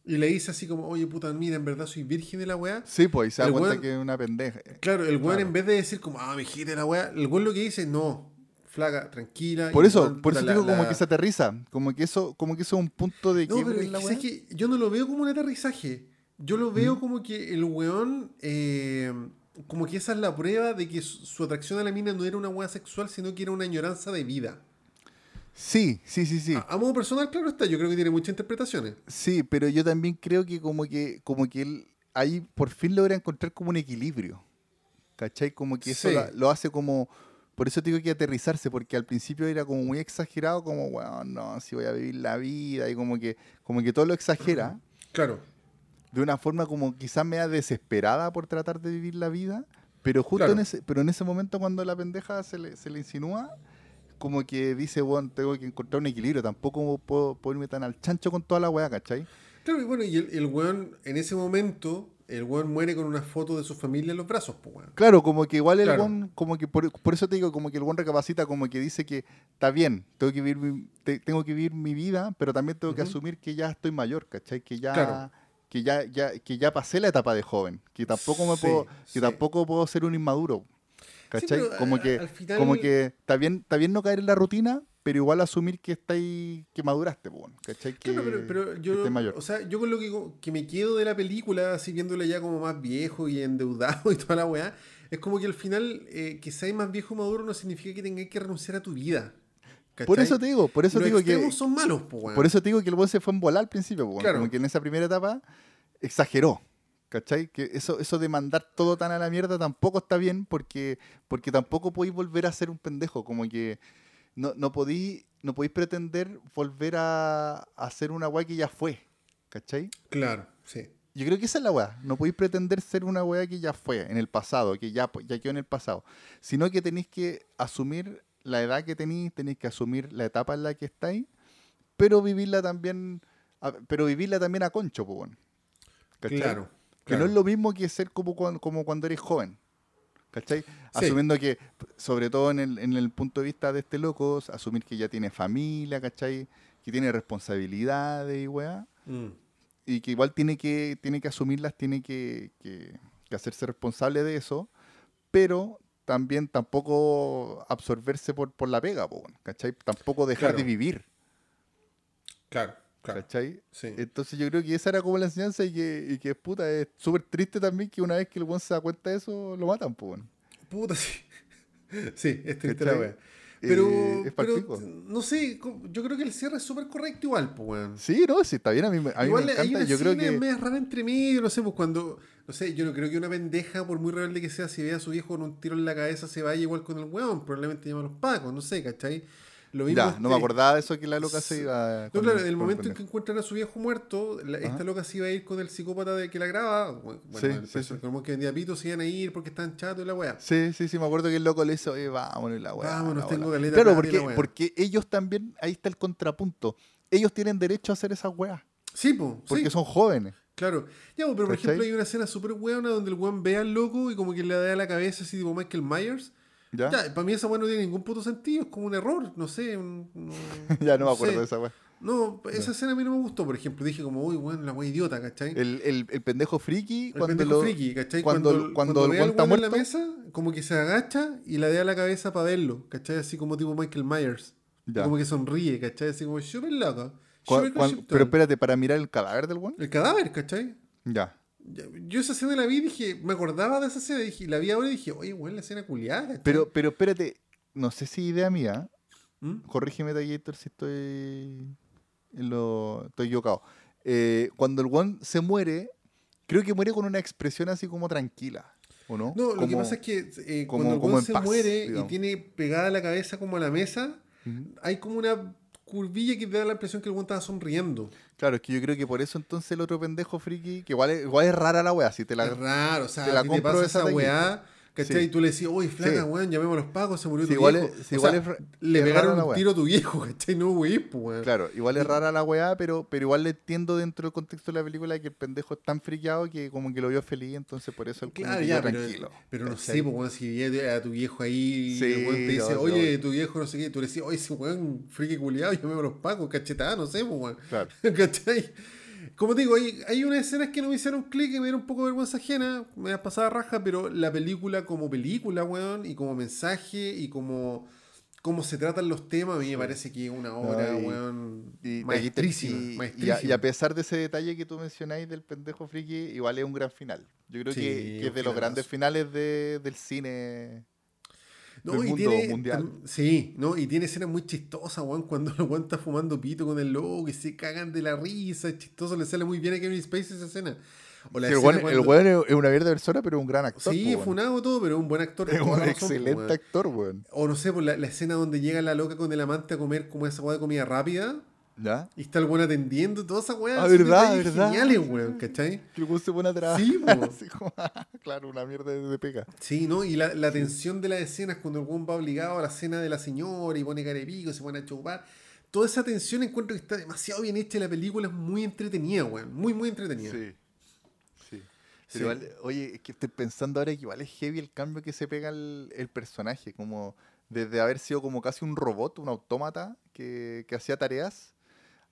y le dice así como, oye, puta, mira, en verdad soy virgen de la weá. Sí, pues, y se da El cuenta weón- que es una pendeja. Claro, el weón Claro. en vez de decir como, ah, me gire la weá, el weón lo que dice, no, flaca, tranquila. Por eso, por eso la- digo como la- que se aterriza, como que eso, como que eso es un punto de No, pero es la que, yo no lo veo como un aterrizaje. Yo lo veo como que el weón, eh, como que esa es la prueba de que su, su atracción a la mina no era una weá sexual, sino que era una añoranza de vida. Sí, sí, sí, sí. A, a modo personal, claro está, yo creo que tiene muchas interpretaciones. Sí, pero yo también creo que como que, como que él ahí por fin logra encontrar como un equilibrio. ¿Cachai? Como que eso Sí. la- lo hace como. Por eso tengo que aterrizarse, porque al principio era como muy exagerado, como, bueno, no, si voy a vivir la vida, y como que, como que todo lo exagera, Claro, de una forma como quizás media desesperada por tratar de vivir la vida, pero justo Claro. en ese, pero en ese momento cuando la pendeja se le, se le insinúa, como que dice, bueno, tengo que encontrar un equilibrio, tampoco puedo, puedo irme tan al chancho con toda la weá, ¿cachai? claro, y bueno, y el, el weón, en ese momento, el weón muere con una foto de su familia en los brazos, pues weón. Claro, como que igual el Claro. weón, como que por, por eso te digo, como que el buen recapacita, como que dice que está bien, tengo que vivir mi, te- tengo que vivir mi vida, pero también tengo que asumir que ya estoy mayor, ¿cachai? Que ya, Claro. que ya, ya, que ya pasé la etapa de joven, que tampoco me Sí, puedo, que sí. tampoco puedo ser un inmaduro. ¿Cachai? pero, como a- que, final- como que está bien, está bien no caer en la rutina, pero igual asumir que estáis, que maduraste, po, ¿cachai? Que, Claro, pero, pero que yo, estés mayor. o sea, yo con lo que, que me quedo de la película, así viéndola ya como más viejo y endeudado y toda la weá, es como que al final eh, que seas más viejo y maduro no significa que tengas que renunciar a tu vida. por eso te digo, por eso Los digo que, son malos, po, weón. Por eso te digo que el weón se fue en volar al principio, po. Claro. como que en esa primera etapa exageró. ¿Cachai? Que eso, eso de mandar todo tan a la mierda tampoco está bien porque, porque tampoco podéis volver a ser un pendejo. Como que no, no podéis no podéis pretender volver a, a ser una weá que ya fue. ¿Cachai? Claro, sí. Yo creo que esa es la weá. No podéis pretender ser una weá que ya fue en el pasado, que ya, ya quedó en el pasado. Sino que tenéis que asumir la edad que tenéis, tenéis que asumir la etapa en la que estáis, pero vivirla también, a- pero vivirla también a concho. ¿Cachai? Claro. Que claro. no es lo mismo que ser como cuando, como cuando eres joven. ¿Cachai? Asumiendo que, sobre todo en el, en el punto de vista de este loco, asumir que ya tiene familia, ¿cachai? Que tiene responsabilidades y weá Mm. y que igual tiene que, tiene que asumirlas, tiene que, que- que hacerse responsable de eso, pero también tampoco absorberse por, por la pega, ¿cachai? Tampoco dejar Claro. de vivir, Claro, claro. ¿cachai? Sí. Entonces yo creo que esa era como la enseñanza y que, y que puta, es súper triste también que una vez que el buen se da cuenta de eso, lo matan, po, weón. Puta, sí. Sí, es triste la wea. Pero, Eh, es pero palpico. no sé, yo creo que el cierre es súper correcto igual, pues, weón. Sí, no, sí, está bien, a mí, me- a mí Igual me hay encanta, una yo creo que... media rara entre medio, no sé, pues cuando, no sé, yo no creo que una pendeja, por muy rebelde que sea, si ve a su viejo con un tiro en la cabeza, se vaya igual con el weón, probablemente llama a los pacos, no sé, ¿cachai? Lo mismo Ya, no me este- acordaba de eso que la loca se iba... No, claro, en el con momento en que encuentran a su viejo muerto, la- esta loca se iba a ir con el psicópata de que la graba. Bueno, Sí, el sí, sí. como que vendía pito se iban a ir porque estaban chatos y la weá. Sí, sí, sí, me acuerdo que el loco le hizo, oye, vámonos y la weá. Vámonos, la tengo bola". caleta Claro, porque, la porque ellos también, ahí está el contrapunto. Ellos tienen derecho a hacer esas weas, Sí, pues. porque sí, son jóvenes. claro. Ya, po, pero por ejemplo hay una escena súper weona donde el weón ve al loco y como que le da la cabeza así tipo Michael Myers. ¿Ya? Ya, para mí esa weá no tiene ningún puto sentido, es como un error, no sé. un- no, Ya no me acuerdo sé. de esa wea. No, esa escena a mí no me gustó, por ejemplo. Dije como, uy, weón, la weá idiota, ¿cachai? El, el, el pendejo friki, El cuando pendejo lo... friki, ¿cachai? cuando- Cuando, cuando cuando, ve al está en la muerto. mesa, como que se agacha y le da la cabeza para verlo, ¿cachai? Así como tipo Michael Myers. Ya. Como que sonríe, ¿cachai? Así como súper loco. Pero espérate, para mirar el cadáver del weón. El cadáver, ¿cachai? Ya. Yo esa escena la vi y dije, me acordaba de esa escena, dije, la vi ahora y dije, oye, weón, la escena culiada. Pero, pero espérate, no sé si idea mía, ¿Mm? corrígeme Taquillator si estoy en lo estoy equivocado. Eh, cuando el one se muere, creo que muere con una expresión así como tranquila, ¿o no? No, lo que pasa es que eh, como- cuando el como en se paz, muere y tiene pegada la cabeza como a la mesa, hay como una curvilla que te da la impresión que el weón estaba sonriendo. Claro, es que yo creo que por eso entonces el otro pendejo friki, que igual es, igual es rara la wea, si te la... es raro, o sea, te la te pasa esa weá, ¿cachai? Sí. Y tú le decís, oye, flaca, Sí. weón, llamemos a los pagos, se murió tu igual viejo. es- O igual sea, es ra- le pegaron un tiro a tu viejo, ¿cachai? No, wey, pues, weón. Claro, igual es rara la weá, pero, pero igual le entiendo dentro del contexto de la película que el pendejo es tan friqueado que como que lo vio feliz, entonces por eso el Claro, ya, pero, tranquilo. pero no sé, pues, weón, si a tu viejo ahí Sí, el weón te dice, no, oye, no. tu viejo no sé qué, tú le decís, oye, ese weón friki culiado, llamemos a los pagos, cachetada, no sé, pues, weón. Claro. ¿Cachai? Como te digo, hay, hay unas escenas que no me hicieron clic y me dieron un poco de vergüenza ajena, me ha pasado raja, pero la película como película, weón, y como mensaje y como cómo se tratan los temas, a mí me parece que es una obra, y- weón, Y, maestrísima. y- a, maestrísima. y a pesar de ese detalle que tú mencionáis del pendejo friki, igual es un gran final. Yo creo Sí, que, que es de los grandes finales de- del cine. No, del y mundo tiene, mundial. Sí, ¿no? Y tiene escenas muy chistosas, weón, cuando el weón está fumando pito con el logo y se cagan de la risa, es chistoso, le sale muy bien a Kevin Spacey esa escena. O la Sí, el escena weón- el cuando- weón es una mierda persona, pero un gran actor. Sí, po, funado todo, pero un buen actor. Es un po, excelente weón. actor, weón. O no sé, por la, la escena donde llega la loca con el amante a comer como esa weá de comida rápida ¿Ya? y está el weón atendiendo, todas esas weas. Ah, verdad, verdad. Geniales, weón, ¿cachai? Que el weón se pone atrás. Sí, claro, una mierda de, de pega. Sí, ¿no? Y la, la tensión de las escenas cuando el weón va obligado a la cena de la señora y pone carepico y se pone a chupar. Toda esa tensión encuentro que está demasiado bien hecha y la película es muy entretenida, weón. Muy, muy entretenida. Sí. Pero igual, oye, es que estoy pensando ahora que igual es heavy el cambio que se pega el, el personaje, como desde haber sido como casi un robot, un autómata que, que hacía tareas,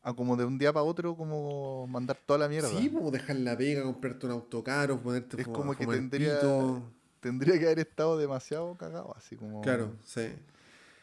a como de un día para otro como mandar toda la mierda. Sí, como dejar la pega, comprarte un auto caro, ponerte es como que tendría, tendría que haber estado demasiado cagado, así como Claro, sí.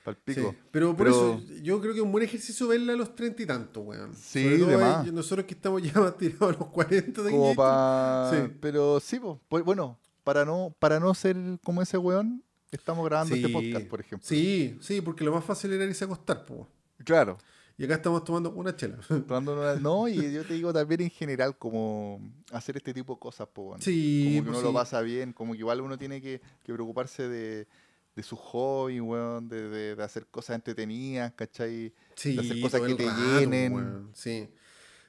pal Sí, pico. Pero por Pero- eso yo creo que es un buen ejercicio verla a los treinta y tantos, weón. Sí, Sobre todo de ahí, más. nosotros que estamos ya más tirados a los 40 de Como pa- Sí. Pero sí, pues, bueno, para no, para no ser como ese weón, estamos grabando este podcast, por ejemplo. Sí, sí, porque lo más fácil era irse a acostar, po. Claro. Y acá estamos tomando una chela. Tomando una- No, y yo te digo también en general, como hacer este tipo de cosas, po. Sí, como que pues uno lo pasa bien, como que igual uno tiene que, que preocuparse de, de su hobby, weón, de, de- de hacer cosas entretenidas, ¿cachai? Sí, de hacer cosas que te rato, llenen. weón, Sí.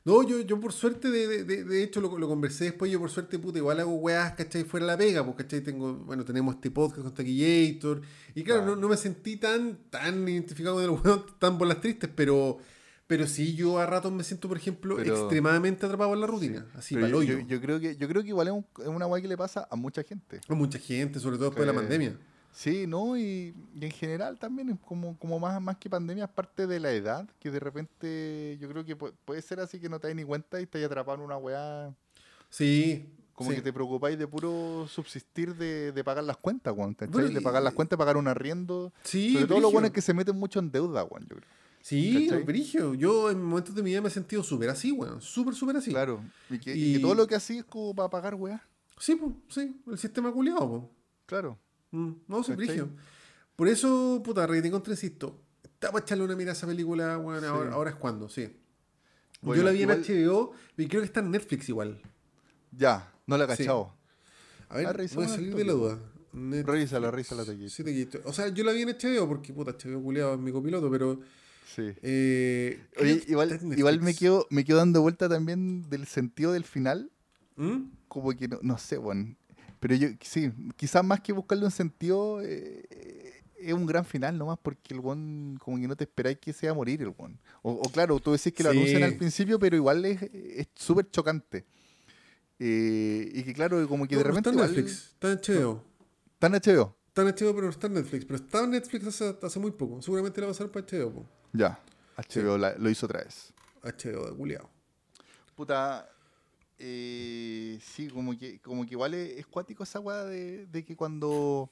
No, yo, yo por suerte, de, de- de, hecho lo, lo conversé después, yo por suerte, puta, igual hago weas, ¿cachai? Fuera de la pega, pues, ¿cachai? Tengo, bueno, tenemos este podcast con Taquillator, y claro, no, no me sentí tan, tan identificado con el weón, tan por las tristes, pero, pero sí yo a ratos me siento, por ejemplo, Pero- extremadamente atrapado en la rutina, así, para yo, yo- yo creo que, yo creo que igual es, un- es una weá que le pasa a mucha gente. Hay mucha gente, sobre todo después de la pandemia. Sí, ¿no? Y, y en general también, es como, como más, más que pandemia, es parte de la edad, que de repente yo creo que pu- puede ser así que no te das ni cuenta y estás atrapado en una weá, Sí. como sí. que te preocupáis de puro subsistir de, de pagar las cuentas. Bueno, de pagar las cuentas, pagar un arriendo. Sí, Sobre todo los brígido. buenos que se meten mucho en deuda, weón, yo creo. Sí. Yo en momentos de mi vida me he sentido súper así, weón. Súper, súper así. Claro. Y que, y que Y- todo lo que así es como para pagar weá. Sí, pues, sí. El sistema culiado, pues. Claro. Mm, no, sí, ¿Cachai? brigio. Por eso, puta, Reggaeton contra insisto. Está para echarle una mirada a esa película. Sí. Ahora, ahora es cuando, sí. Bueno, Yo la vi igual- en HBO y creo que está en Netflix igual. Ya, no la he Sí. cachado. A ver, Ah, voy a salir al de la duda. Net- Revísala, revísala, Taquito. Sí, te quito. O sea, yo la vi en HBO porque, puta, HBO culiado es mi copiloto, pero. Sí. Eh, Oye, que igual, igual me quedo, me quedo dando vuelta también del sentido del final. ¿Mm? Como que no, no sé, bueno. Pero yo, sí, quizás más que buscarle un sentido, eh, es un gran final nomás, porque el one, como que no te esperáis que sea a morir el one. O, o claro, tú decís que lo Sí. anuncian al principio, pero igual es súper chocante. Eh, y que claro, como que No, de repente está en igual- Netflix, está en HBO. Está en HBO. Está en HBO, pero no está en Netflix. Pero estaba en Netflix hace, hace muy poco. Seguramente la va a pasar para HBO, po. Ya, HBO la- lo hizo otra vez. HBO de. Puta, eh, sí, como que, como que igual es, es cuático esa weá de, de que cuando,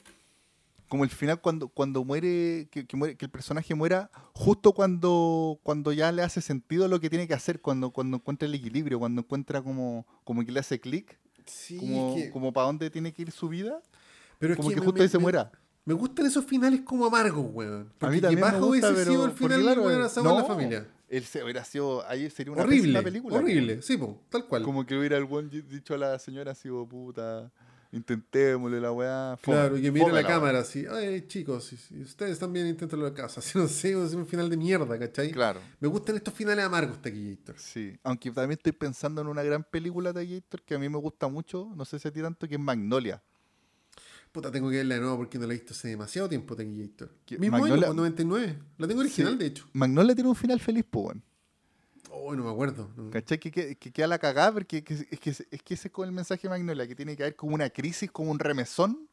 como el final cuando, cuando muere que, que muere, que el personaje muera justo cuando, cuando ya le hace sentido lo que tiene que hacer, cuando, cuando encuentra el equilibrio, cuando encuentra como, como que le hace clic, Sí, como, que- como para dónde tiene que ir su vida, pero es como que, me- justo ahí se me- muera. Me gustan esos finales como amargos, weón. Porque a mí bajo gusta, hubiese sido el final claro, del weón asado con la no, familia. Él se hubiera sido... Ahí sería una Horrible, película. horrible, sí, po, tal cual. Como que hubiera el buen dicho a la señora así, oh, puta, intentémosle la weá. Claro, y que mira fome la cámara así, ay chicos, si, si ustedes también inténtenlo en casa. Si no sé, es un final de mierda, ¿cachai? Claro, Me gustan estos finales amargos, Taquillator. sí. Aunque también estoy pensando en una gran película de Gator que a mí me gusta mucho, no sé si a ti tanto, que es Magnolia. Puta, tengo que verla de nuevo porque no la he visto hace demasiado tiempo, Taquillator. ¿Qué? Mismo Magnolia- año, pues, 99. La tengo original, Sí. de hecho. Magnolia tiene un final feliz, pues. Oh, no me acuerdo. no. ¿Cachai? Que, que, que queda la cagada porque que- es, que, es que ese es con el mensaje de Magnolia, que tiene que haber como una crisis, como un remesón,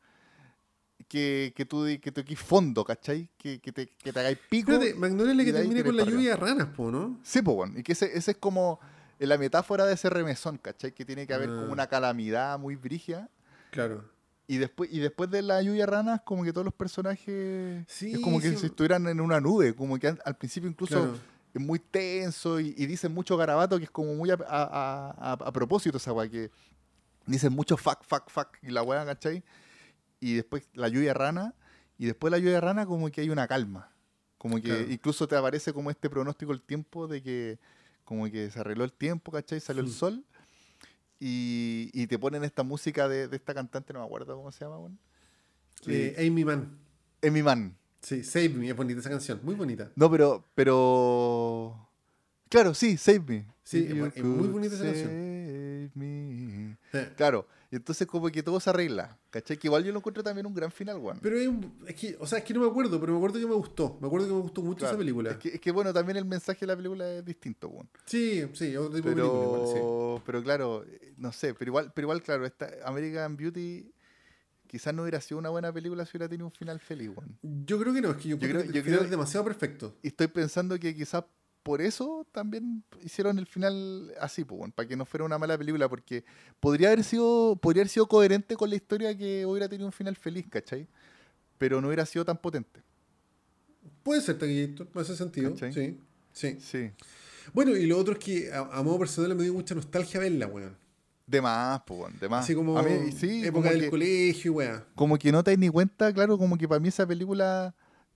que, que tú que toquís fondo, ¿cachai? Que, que te, que te hagáis pico. Espérate, Magnolia es la que termina con la lluvia de ranas, po, ¿no? Sí, pues, bueno. Y que ese, ese es como la metáfora de ese remesón, ¿cachai? Que tiene que haber Ah. como una calamidad muy brigia. Claro. Y después, y después de la lluvia ranas, como que todos los personajes Sí, es como que sí. si estuvieran en una nube, como que al, principio incluso Claro. es muy tenso y, y dicen mucho garabato que es como muy a, a- a- a propósito esa weá, que dicen mucho fuck, fuck, fuck y la weá, ¿cachai? Y después la lluvia rana, y después de la lluvia rana como que hay una calma. Como que Claro. incluso te aparece como este pronóstico del tiempo de que como que se arregló el tiempo, ¿cachai? Salió el Mm. sol. Y, y te ponen esta música de, de esta cantante, no me acuerdo cómo se llama, weón. Eh, Amy Mann. Emi Man. Sí, Save Me, es bonita esa canción, muy bonita. No, pero, pero. Claro, sí, Save Me. Sí, es muy bonita esa canción. save me. Eh, Claro, y entonces como que todo se arregla. ¿Cachai? Que igual yo lo encuentro también un gran final, weón. Pero es, un- es que, o sea, es que no me acuerdo, pero me acuerdo que me gustó. Me acuerdo que me gustó mucho Claro, esa película. Es que, es que, bueno, también el mensaje de la película es distinto, weón. Sí, sí, otro tipo de película igual, sí. Pero, pero claro, no sé, pero igual, pero igual, claro, esta American Beauty quizás no hubiera sido una buena película si hubiera tenido un final feliz, weón. Yo creo que no, es que yo, Yo creo que yo el final creo- es demasiado perfecto. Y estoy pensando que quizás por eso también hicieron el final así, pues, bueno, para que no fuera una mala película, porque podría haber sido, podría haber sido coherente con la historia que hubiera tenido un final feliz, ¿cachai? Pero no hubiera sido tan potente. Puede ser taquillito, en ese sentido. ¿Cachai? Sí, sí. Sí. Bueno, y lo otro es que a, a modo personal me dio mucha nostalgia verla, weón. De más, pues, bueno, de más. Así como A mí, sí, época como del que, colegio, weón. como que no te das ni cuenta, claro, como que para mí esa película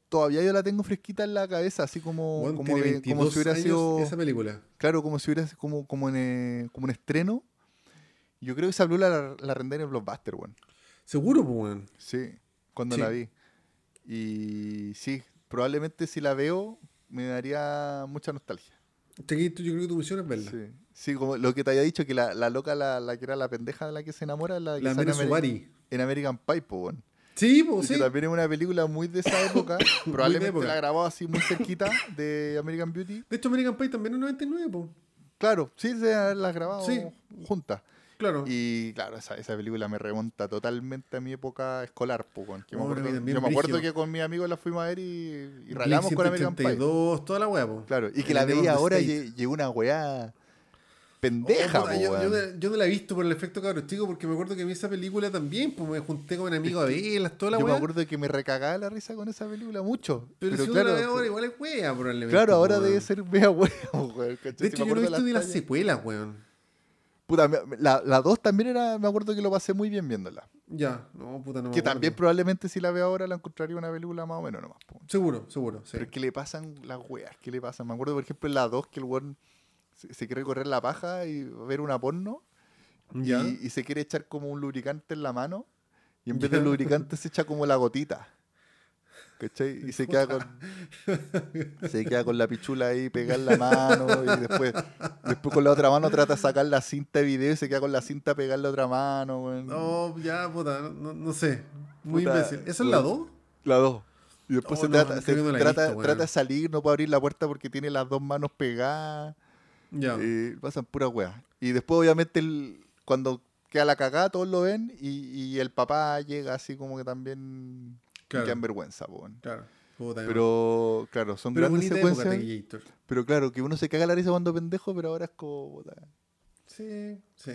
todavía yo la tengo fresquita en la cabeza, así como, como, tiene de- 22 como si hubiera sido, esa película. claro, como si hubiera sido como, como, en, eh, como un estreno. Yo creo que esa película la, la arrendé en el Blockbuster, weón. Seguro, pues, weón. Sí, cuando Sí. la vi. Y sí, probablemente si la veo me daría mucha nostalgia. Yo creo que tu misión es verla. Sí, sí como lo que te había dicho, que la, la loca, la, la que era la pendeja de la que se enamora, la, que La Mena en, American Pie, po, weón. Sí, Y pues, sí. también es una película muy de esa época. probablemente época. la grabó así muy cerquita de American Beauty. De hecho, American Pie también es 99, pues. Claro, sí, se la grabado Sí. juntas. Claro. Y claro, esa, esa película me remonta totalmente a mi época escolar. po, weón, que me Oh, acuerdo- a mí también, yo me acuerdo brígido. que con mis amigos la fuimos a ver y, y rayamos con American Pie. 182, toda la pues. Claro, y que la veía ahora y llegó una weá pendeja, Oh, yo, yo weón. no, yo no la he visto por el efecto cabros chicos porque me acuerdo que vi esa película también, pues me junté con amigos a verlas, toda la Yo me acuerdo que me recagaba la risa con esa película mucho. Pero, Pero, si uno claro, la ve ahora, igual es wea, probablemente. claro, ahora debe ser mea weá, weón. De hecho, yo no he visto ni las secuelas, weón. Puta, la, la dos también era, me acuerdo que lo pasé muy bien viéndola. Ya, no, puta, no que también probablemente si la veo ahora la encontraría una película más o menos nomás. Seguro, seguro, sí. Pero es que le pasan las weas, ¿qué le pasan? Me acuerdo, por ejemplo, en la 2 que el weón se, se quiere correr la paja y ver una porno Ya. y, y se quiere echar como un lubricante en la mano y en vez Ya. del lubricante se echa como la gotita. ¿Cachai? Y se queda con se queda con la pichula ahí pegada en la mano y después, después con la otra mano trata de sacar la cinta de video y se queda con la cinta pegada en la otra mano. No, ya, puta, no, no sé. Muy Puta, imbécil. ¿Esa es la weón. 2? La 2. Y después Oh, se no, trata, se trata, visto, trata de salir, no puede abrir la puerta porque tiene las dos manos pegadas. Ya. Y pasan pura weá. Y después, obviamente, el, cuando queda la cagada, todos lo ven y, y el papá llega así como que también Claro. queda en vergüenza. po, weón. Claro. Puta, no. Pero, claro, son Pero grandes época, secuencias. Pero claro, que uno se caga la risa cuando pendejo, pero ahora es como. puta. Sí, sí.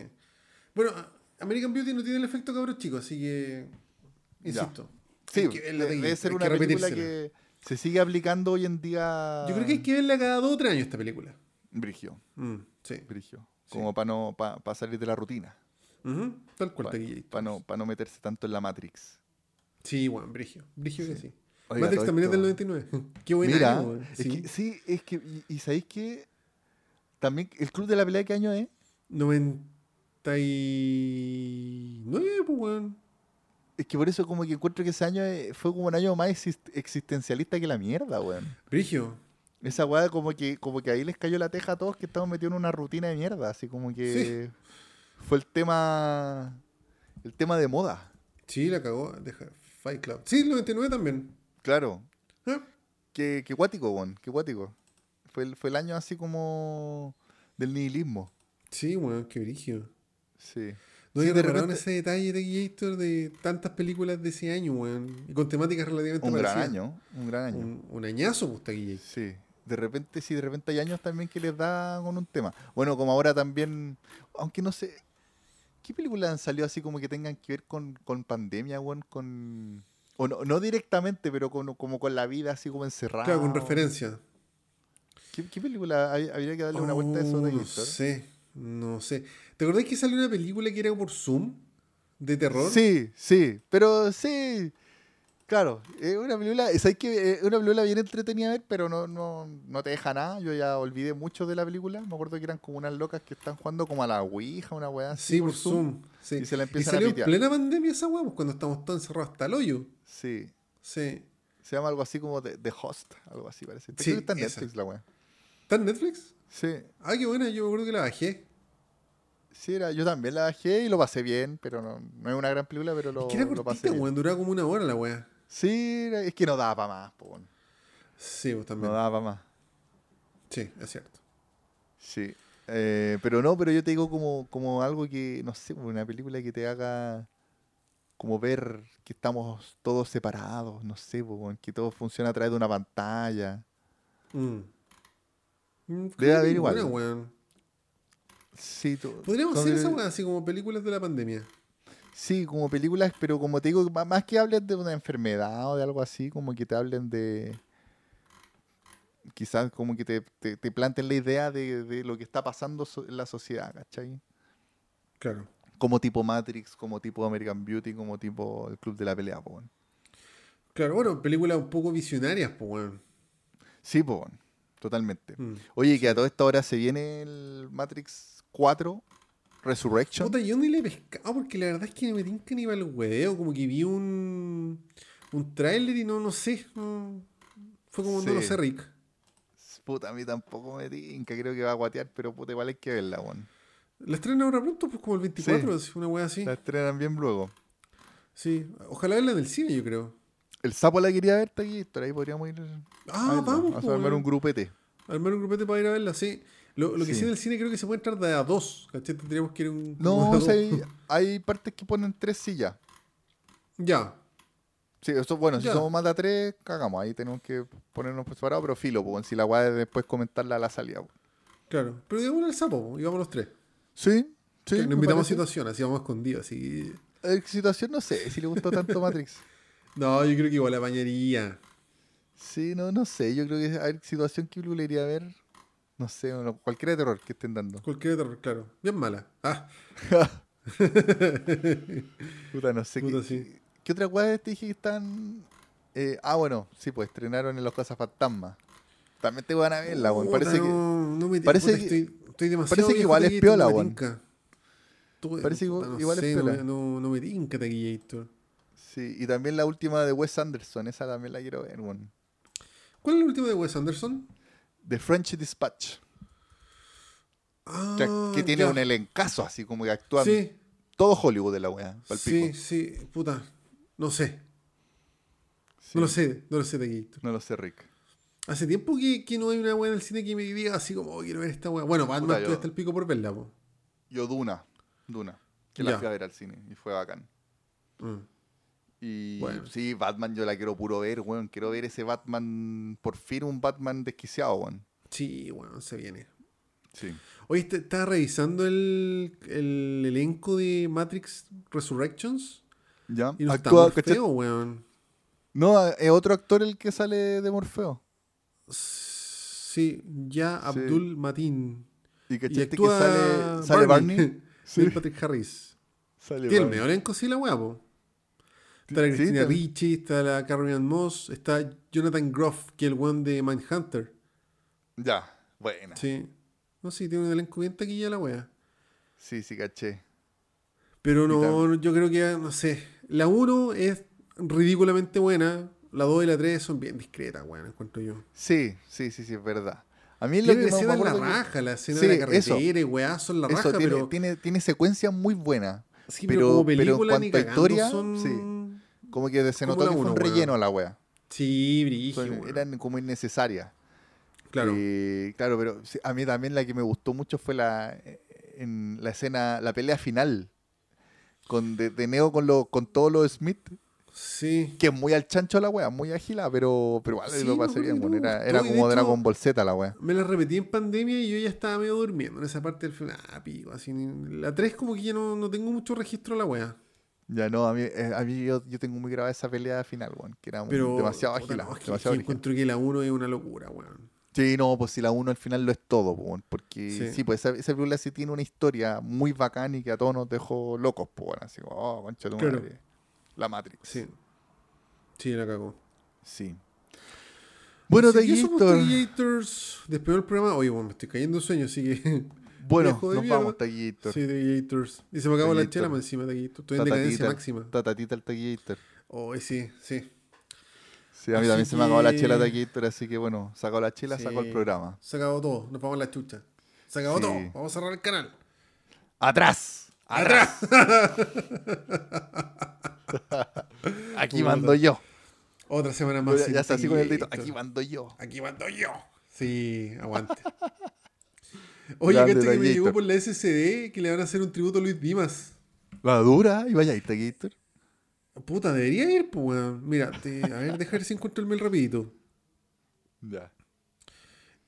Bueno, American Beauty no tiene el efecto cabros chicos, así que. Insisto. Sí, que debe ser una película que se sigue aplicando hoy en día. Yo creo que hay que verla cada dos o tres años esta película. Brigio, Mm, sí. brigio. Sí. Como para no, pa, salir de la rutina. Ujú, Tal cual, Para Taquillator. no, pa no meterse tanto en la Matrix. Sí, weón, Brigio. Brigio que sí. Oiga, Matrix también es del esto- 99. Qué buena Mira, año, weón. es Sí. que- sí, es que, y, y ¿sabéis que También, ¿el club de la pelea qué año es? 99, pues, weón. Es que por eso como que encuentro que ese año eh, fue como un año más exist- existencialista que la mierda, weón. Brigio. Esa weá como que, como que ahí les cayó la teja a todos que estaban metidos en una rutina de mierda, así como que fue el tema el tema de moda. Sí, la cagó. Deja. Fight Club. Sí, el 99 también. Claro. Ah, Qué, qué cuático, weón, qué cuático. Fue el, fue el año así como del nihilismo. Sí, weón, qué brigio. Sí. No Sí, había de repente- ese detalle de Gator de tantas películas de ese año, weón. Y con temáticas relativamente Un gran parecidas. año, un gran año. Un, un añazo, pues. Sí. De repente, sí, de repente hay años también que les da con un tema. Bueno, como ahora también, aunque no sé, ¿qué películas han salido así como que tengan que ver con, con pandemia, weón? Con, o no, no directamente, pero con, como con la vida así como encerrada. Claro, con referencia. ¿Qué, qué película? Hay- Habría que darle una vuelta a eso de Oh, No sé, no sé. ¿Te acordás que salió una película que era por Zoom? ¿De terror? Sí, sí, pero sí. Claro, es una película, ¿sabes que Es una película bien entretenida a ver, pero no, no, no te deja nada. Yo ya olvidé mucho de la película. Me acuerdo que eran como unas locas que están jugando como a la Ouija, una weá así. Sí, por Zoom. Sí. Y se la Y empiezan a salió en pitear. plena pandemia esa weá, pues, cuando estamos todos encerrados hasta el hoyo. Sí. Sí. Se llama algo así como The, The Host, algo así parece. Sí, está en. Netflix la weá. ¿Está en Netflix? Sí. Ah, qué buena, yo me acuerdo que la bajé. Sí, era, yo también la bajé y lo pasé bien, pero no, no es una gran película, pero lo, es que era lo pasé bien. weón, duraba como una hora la weá. Sí, es que no daba para más, po, weón. Sí, pues también. no daba para más. Sí, es cierto. Sí. Eh, pero no, pero yo te digo como, como algo que, no sé, una película que te haga como ver que estamos todos separados, no sé, po, weón, que todo funciona a través de una pantalla. Mm. Mm, Debe haber igual. weón. Sí, Podríamos hacer esa weá así como películas de la pandemia. Sí, como películas, pero como te digo, más que hablen de una enfermedad o de algo así, como que te hablen de... Quizás como que te, te, te planten la idea de, de lo que está pasando en la sociedad, ¿cachai? Claro. Como tipo Matrix, como tipo American Beauty, como tipo El Club de la Pelea, weón. Claro, bueno, películas un poco visionarias, pues. Sí, weón, totalmente. Mm. Oye, que a toda esta hora se viene el Matrix 4 Resurrection. Puta, yo ni le he pescado porque la verdad es que me tinca ni para el hueveo. Como que vi un, un tráiler y no, no sé. no- fue como, no lo Sí. sé, Rick. Puta, a mí tampoco me tinca, creo que va a guatear, pero puta, igual hay que verla, weón. La estrena ahora pronto, pues como el 24, así, una wea así. La estrenan bien luego. Sí, ojalá verla en el cine, yo creo. El sapo la quería ver, Taquito, ahí podríamos ir a, Ah, verla, vamos, a pues, armar un weón. grupete. Armar un grupete para ir a verla, sí. Lo, lo que sí Sí. en el cine creo que se puede entrar de a dos, ¿cachai? Tendríamos que ir a un. No, o sea, hay, hay partes que ponen tres sillas. Ya, Sí, eso, bueno, si somos más de a tres, cagamos. Ahí tenemos que ponernos por separado, pero filo, pues, si la guay es después comentarla a la salida. pues. claro. Pero digamos al sapo, pues, y vamos los tres. Sí, sí. Nos invitamos a situación, así vamos escondidos, así. Eh, situación no sé si le gustó tanto Matrix. No, yo creo que igual la bañaría. Sí, no, no sé. Yo creo que a ver, situación que le iría a ver. No sé, bueno, cualquiera de terror que estén dando. Cualquier terror, claro. Bien mala. Ah, Puta, no sé. Puta, ¿qué, sí. ¿Qué otra weá te dije que están? eh, ah, bueno, sí, pues estrenaron en Los Casas Fantasmas. También te van a verla, weón. Parece que, no, no me parece puta, que- estoy, estoy demasiado parece que igual es piola, no weón. Parece que no igual es sé, no piola. No, no me tinca Taquillator. sí, y también la última de Wes Anderson, esa también la quiero ver, weón. ¿Cuál es la última de Wes Anderson? The French Dispatch. Ah, que, que tiene ya. un elencazo así, como que actúan Sí, todo Hollywood de la weá. sí, sí, puta. No sé, Sí, no lo sé, no lo sé Taquillator. No lo sé, Rick. Hace tiempo que, que no hay una weá en el cine que me diga así como, oh, quiero ver esta weá. Bueno, Batman Puta, yo- hasta el pico por verla, po. Yo Duna, Duna, que la fui a ver al cine y fue bacán. Mm. Bueno. sí, Batman yo la quiero puro ver, weón. Quiero ver ese Batman, por fin un Batman desquiciado, weón. Sí, bueno, se viene. Sí. Oye, estaba revisando el, el elenco de Matrix Resurrections ¿Ya? y no está Actúa, Morfeo, ¿cachai? weón. No, es otro actor el que sale de Morfeo. Sí, ya Abdul Matin. Y Y que sale, sale Barney. Sí. Sí. Patrick Harris. Sale Tiene el Barney. mejor elenco, sí, la weá, po. Está la Sí, Cristina Ricci, está la Carrie Ann Moss, está Jonathan Groff, que es el one de Mindhunter. Ya, buena. Sí, Sí. No, sí, tiene un elenco bien taquilla la wea. sí, caché. Pero no, yo creo que, no sé. La 1 es ridículamente buena. La 2 y la 3 son bien discretas, weón, encuentro yo. Sí, sí, sí, sí, es verdad. A mí lo que me la que- raja, la escena Sí, de la carretera y weá, son la Eso raja, tiene, pero. tiene, tiene secuencias muy buenas. sí, pero- pero, como pero en película ni a historia, son... sí. Como que se notó que fue uno, un weón. relleno la wea. Sí, weón. Eran como innecesarias. Claro. Eh, claro, pero a mí también la que me gustó mucho fue la en la escena, la pelea final con de, de Neo con lo, con todos los Smith, Sí. que es muy al chancho la wea, muy agila, pero, pero igual Sí, lo pasé bien, no era, era como Dragon Ball Z la wea. Me la repetí en pandemia y yo ya estaba medio durmiendo en esa parte del final. Ah, pico, así. La 3 como que ya no, no tengo mucho registro de la wea. Ya no, a mí, eh, a mí yo, yo tengo muy grabada esa pelea final, weón, que era Pero demasiado agila, no, es que- demasiado que brígida. encuentro que la 1 es una locura, weón. Sí, no, pues si la 1 al final lo es todo, pues, weón, porque Sí. sí, pues esa, esa película sí tiene una historia muy bacán y que a todos nos dejó locos, pues, weón, así como, oh, concha tu Claro. madre. La Matrix. Sí. Sí, la cagó. Sí. Bueno, Así que eso, pues, Taquillator. Taquillator's. Despegó el programa. Oye, bueno, me estoy cayendo en sueño, así que. Bueno, nos mierda. vamos, Taquillator. sí, Taquillator's. Y se me acabó la chela más encima, Taquillator. Estoy en decadencia máxima. Tatatita el Taquillator. Oh, sí, sí. Sí, a mí Así también se me acabó la chela Taquillator, así que bueno, sacó la chela, Sí. sacó el programa. Se acabó todo. Nos vamos a la chucha. Se acabó Sí. todo. Vamos a cerrar el canal. ¡Atrás! ¡Atrás! Aquí mando yo. Otra semana más. Ya, está así con el dedito. Aquí mando yo. Aquí mando yo. Sí, aguante. Oye, Grande que me llegó por la SCD que le van a hacer un tributo a Luis Dimas. La dura, y vaya ahí, Taquillator. Puta, debería ir, pues, weón. Mira, te- a ver, deja ver si encuentro el mail rapidito. Ya.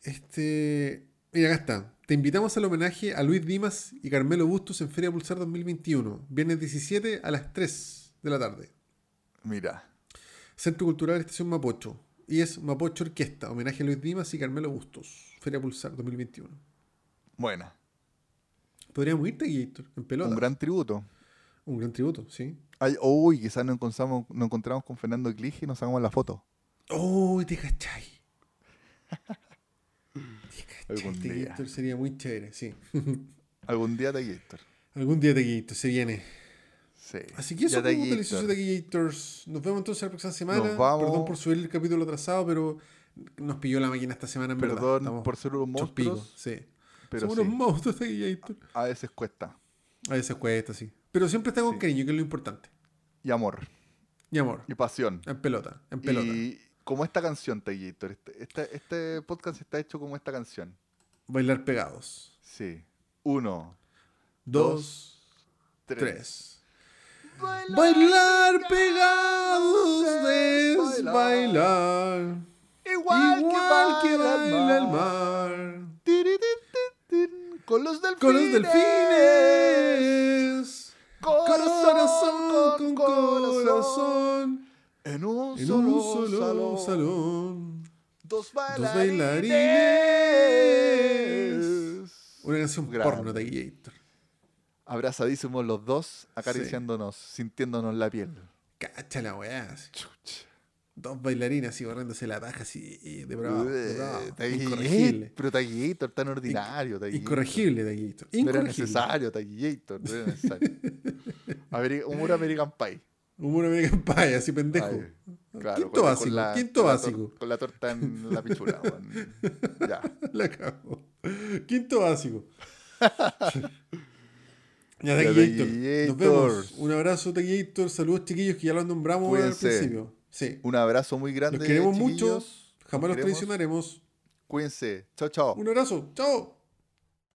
Este. Mira, acá está. Te invitamos al homenaje a Luis Dimas y Carmelo Bustos en Feria Pulsar 2021, viernes 17 a las 3 de la tarde. Mira. Centro Cultural Estación Mapocho. Y es Mapocho Orquesta, homenaje a Luis Dimas y Carmelo Bustos. Feria Pulsar 2021. Buena. Podríamos irte, Gator, en pelota. Un gran tributo. Un gran tributo, sí. Ay, uy, quizás nos encontramos, nos encontramos con Fernando Clige y nos sacamos la foto. ¡Oh, te cachai! Te cachai, te. Gator sería muy chévere, sí. Algún día Taquillator. Algún día te Gator se viene. Sí. Así que eso como Taquillator. delicioso Taquillators. Nos vemos entonces la próxima semana. Nos vamos. Perdón por subir el capítulo atrasado, pero nos pilló la máquina esta semana en verdad. Perdón por ser unos monstruos, Sí. Pero Somos sí, unos monstruos Taquillator. a veces cuesta. A veces cuesta, sí. Pero siempre está con Sí. cariño, que es lo importante. Y amor, Y amor. y pasión. En pelota. En pelota. Y como esta canción, Taquillator. Este, este, este podcast está hecho como esta canción. Bailar pegados. Sí. Uno, Dos, tres. tres. Bailar pegados es bailar. Igual, Igual que baila el mar. mar. Con los delfines. Con los delfines. Corazón, con corazón. corazón. En un En solo, un solo salón. salón. Dos Dos bailarines. bailarines. Una canción Grande. porno de Gator. Abrazadísimos los dos, acariciándonos, sintiéndonos la piel. Cacha la weá. así. Dos bailarinas así barriéndose la paja así y de bravo. De bravo. Eh, Taquillator, Incorregible. Pero Taquillator tan ordinario. Taquillator. Incorregible Gator. No era necesario, Taquillator. No era necesario. Ameri- humor American Pie. Humor American Pie, así pendejo. Ay, claro, Quinto con básico, con la- quinto básico. Con la torta en la pichula. ya. La cago. Quinto básico. ya, Taquillator. Nos vemos. Un abrazo, Taquillator. Saludos, chiquillos, que ya los nombramos al Cuídense. principio. Sí. Un abrazo muy grande. Los queremos mucho. Jamás los traicionaremos. Cuídense. Chao, chao. Un abrazo. Chao.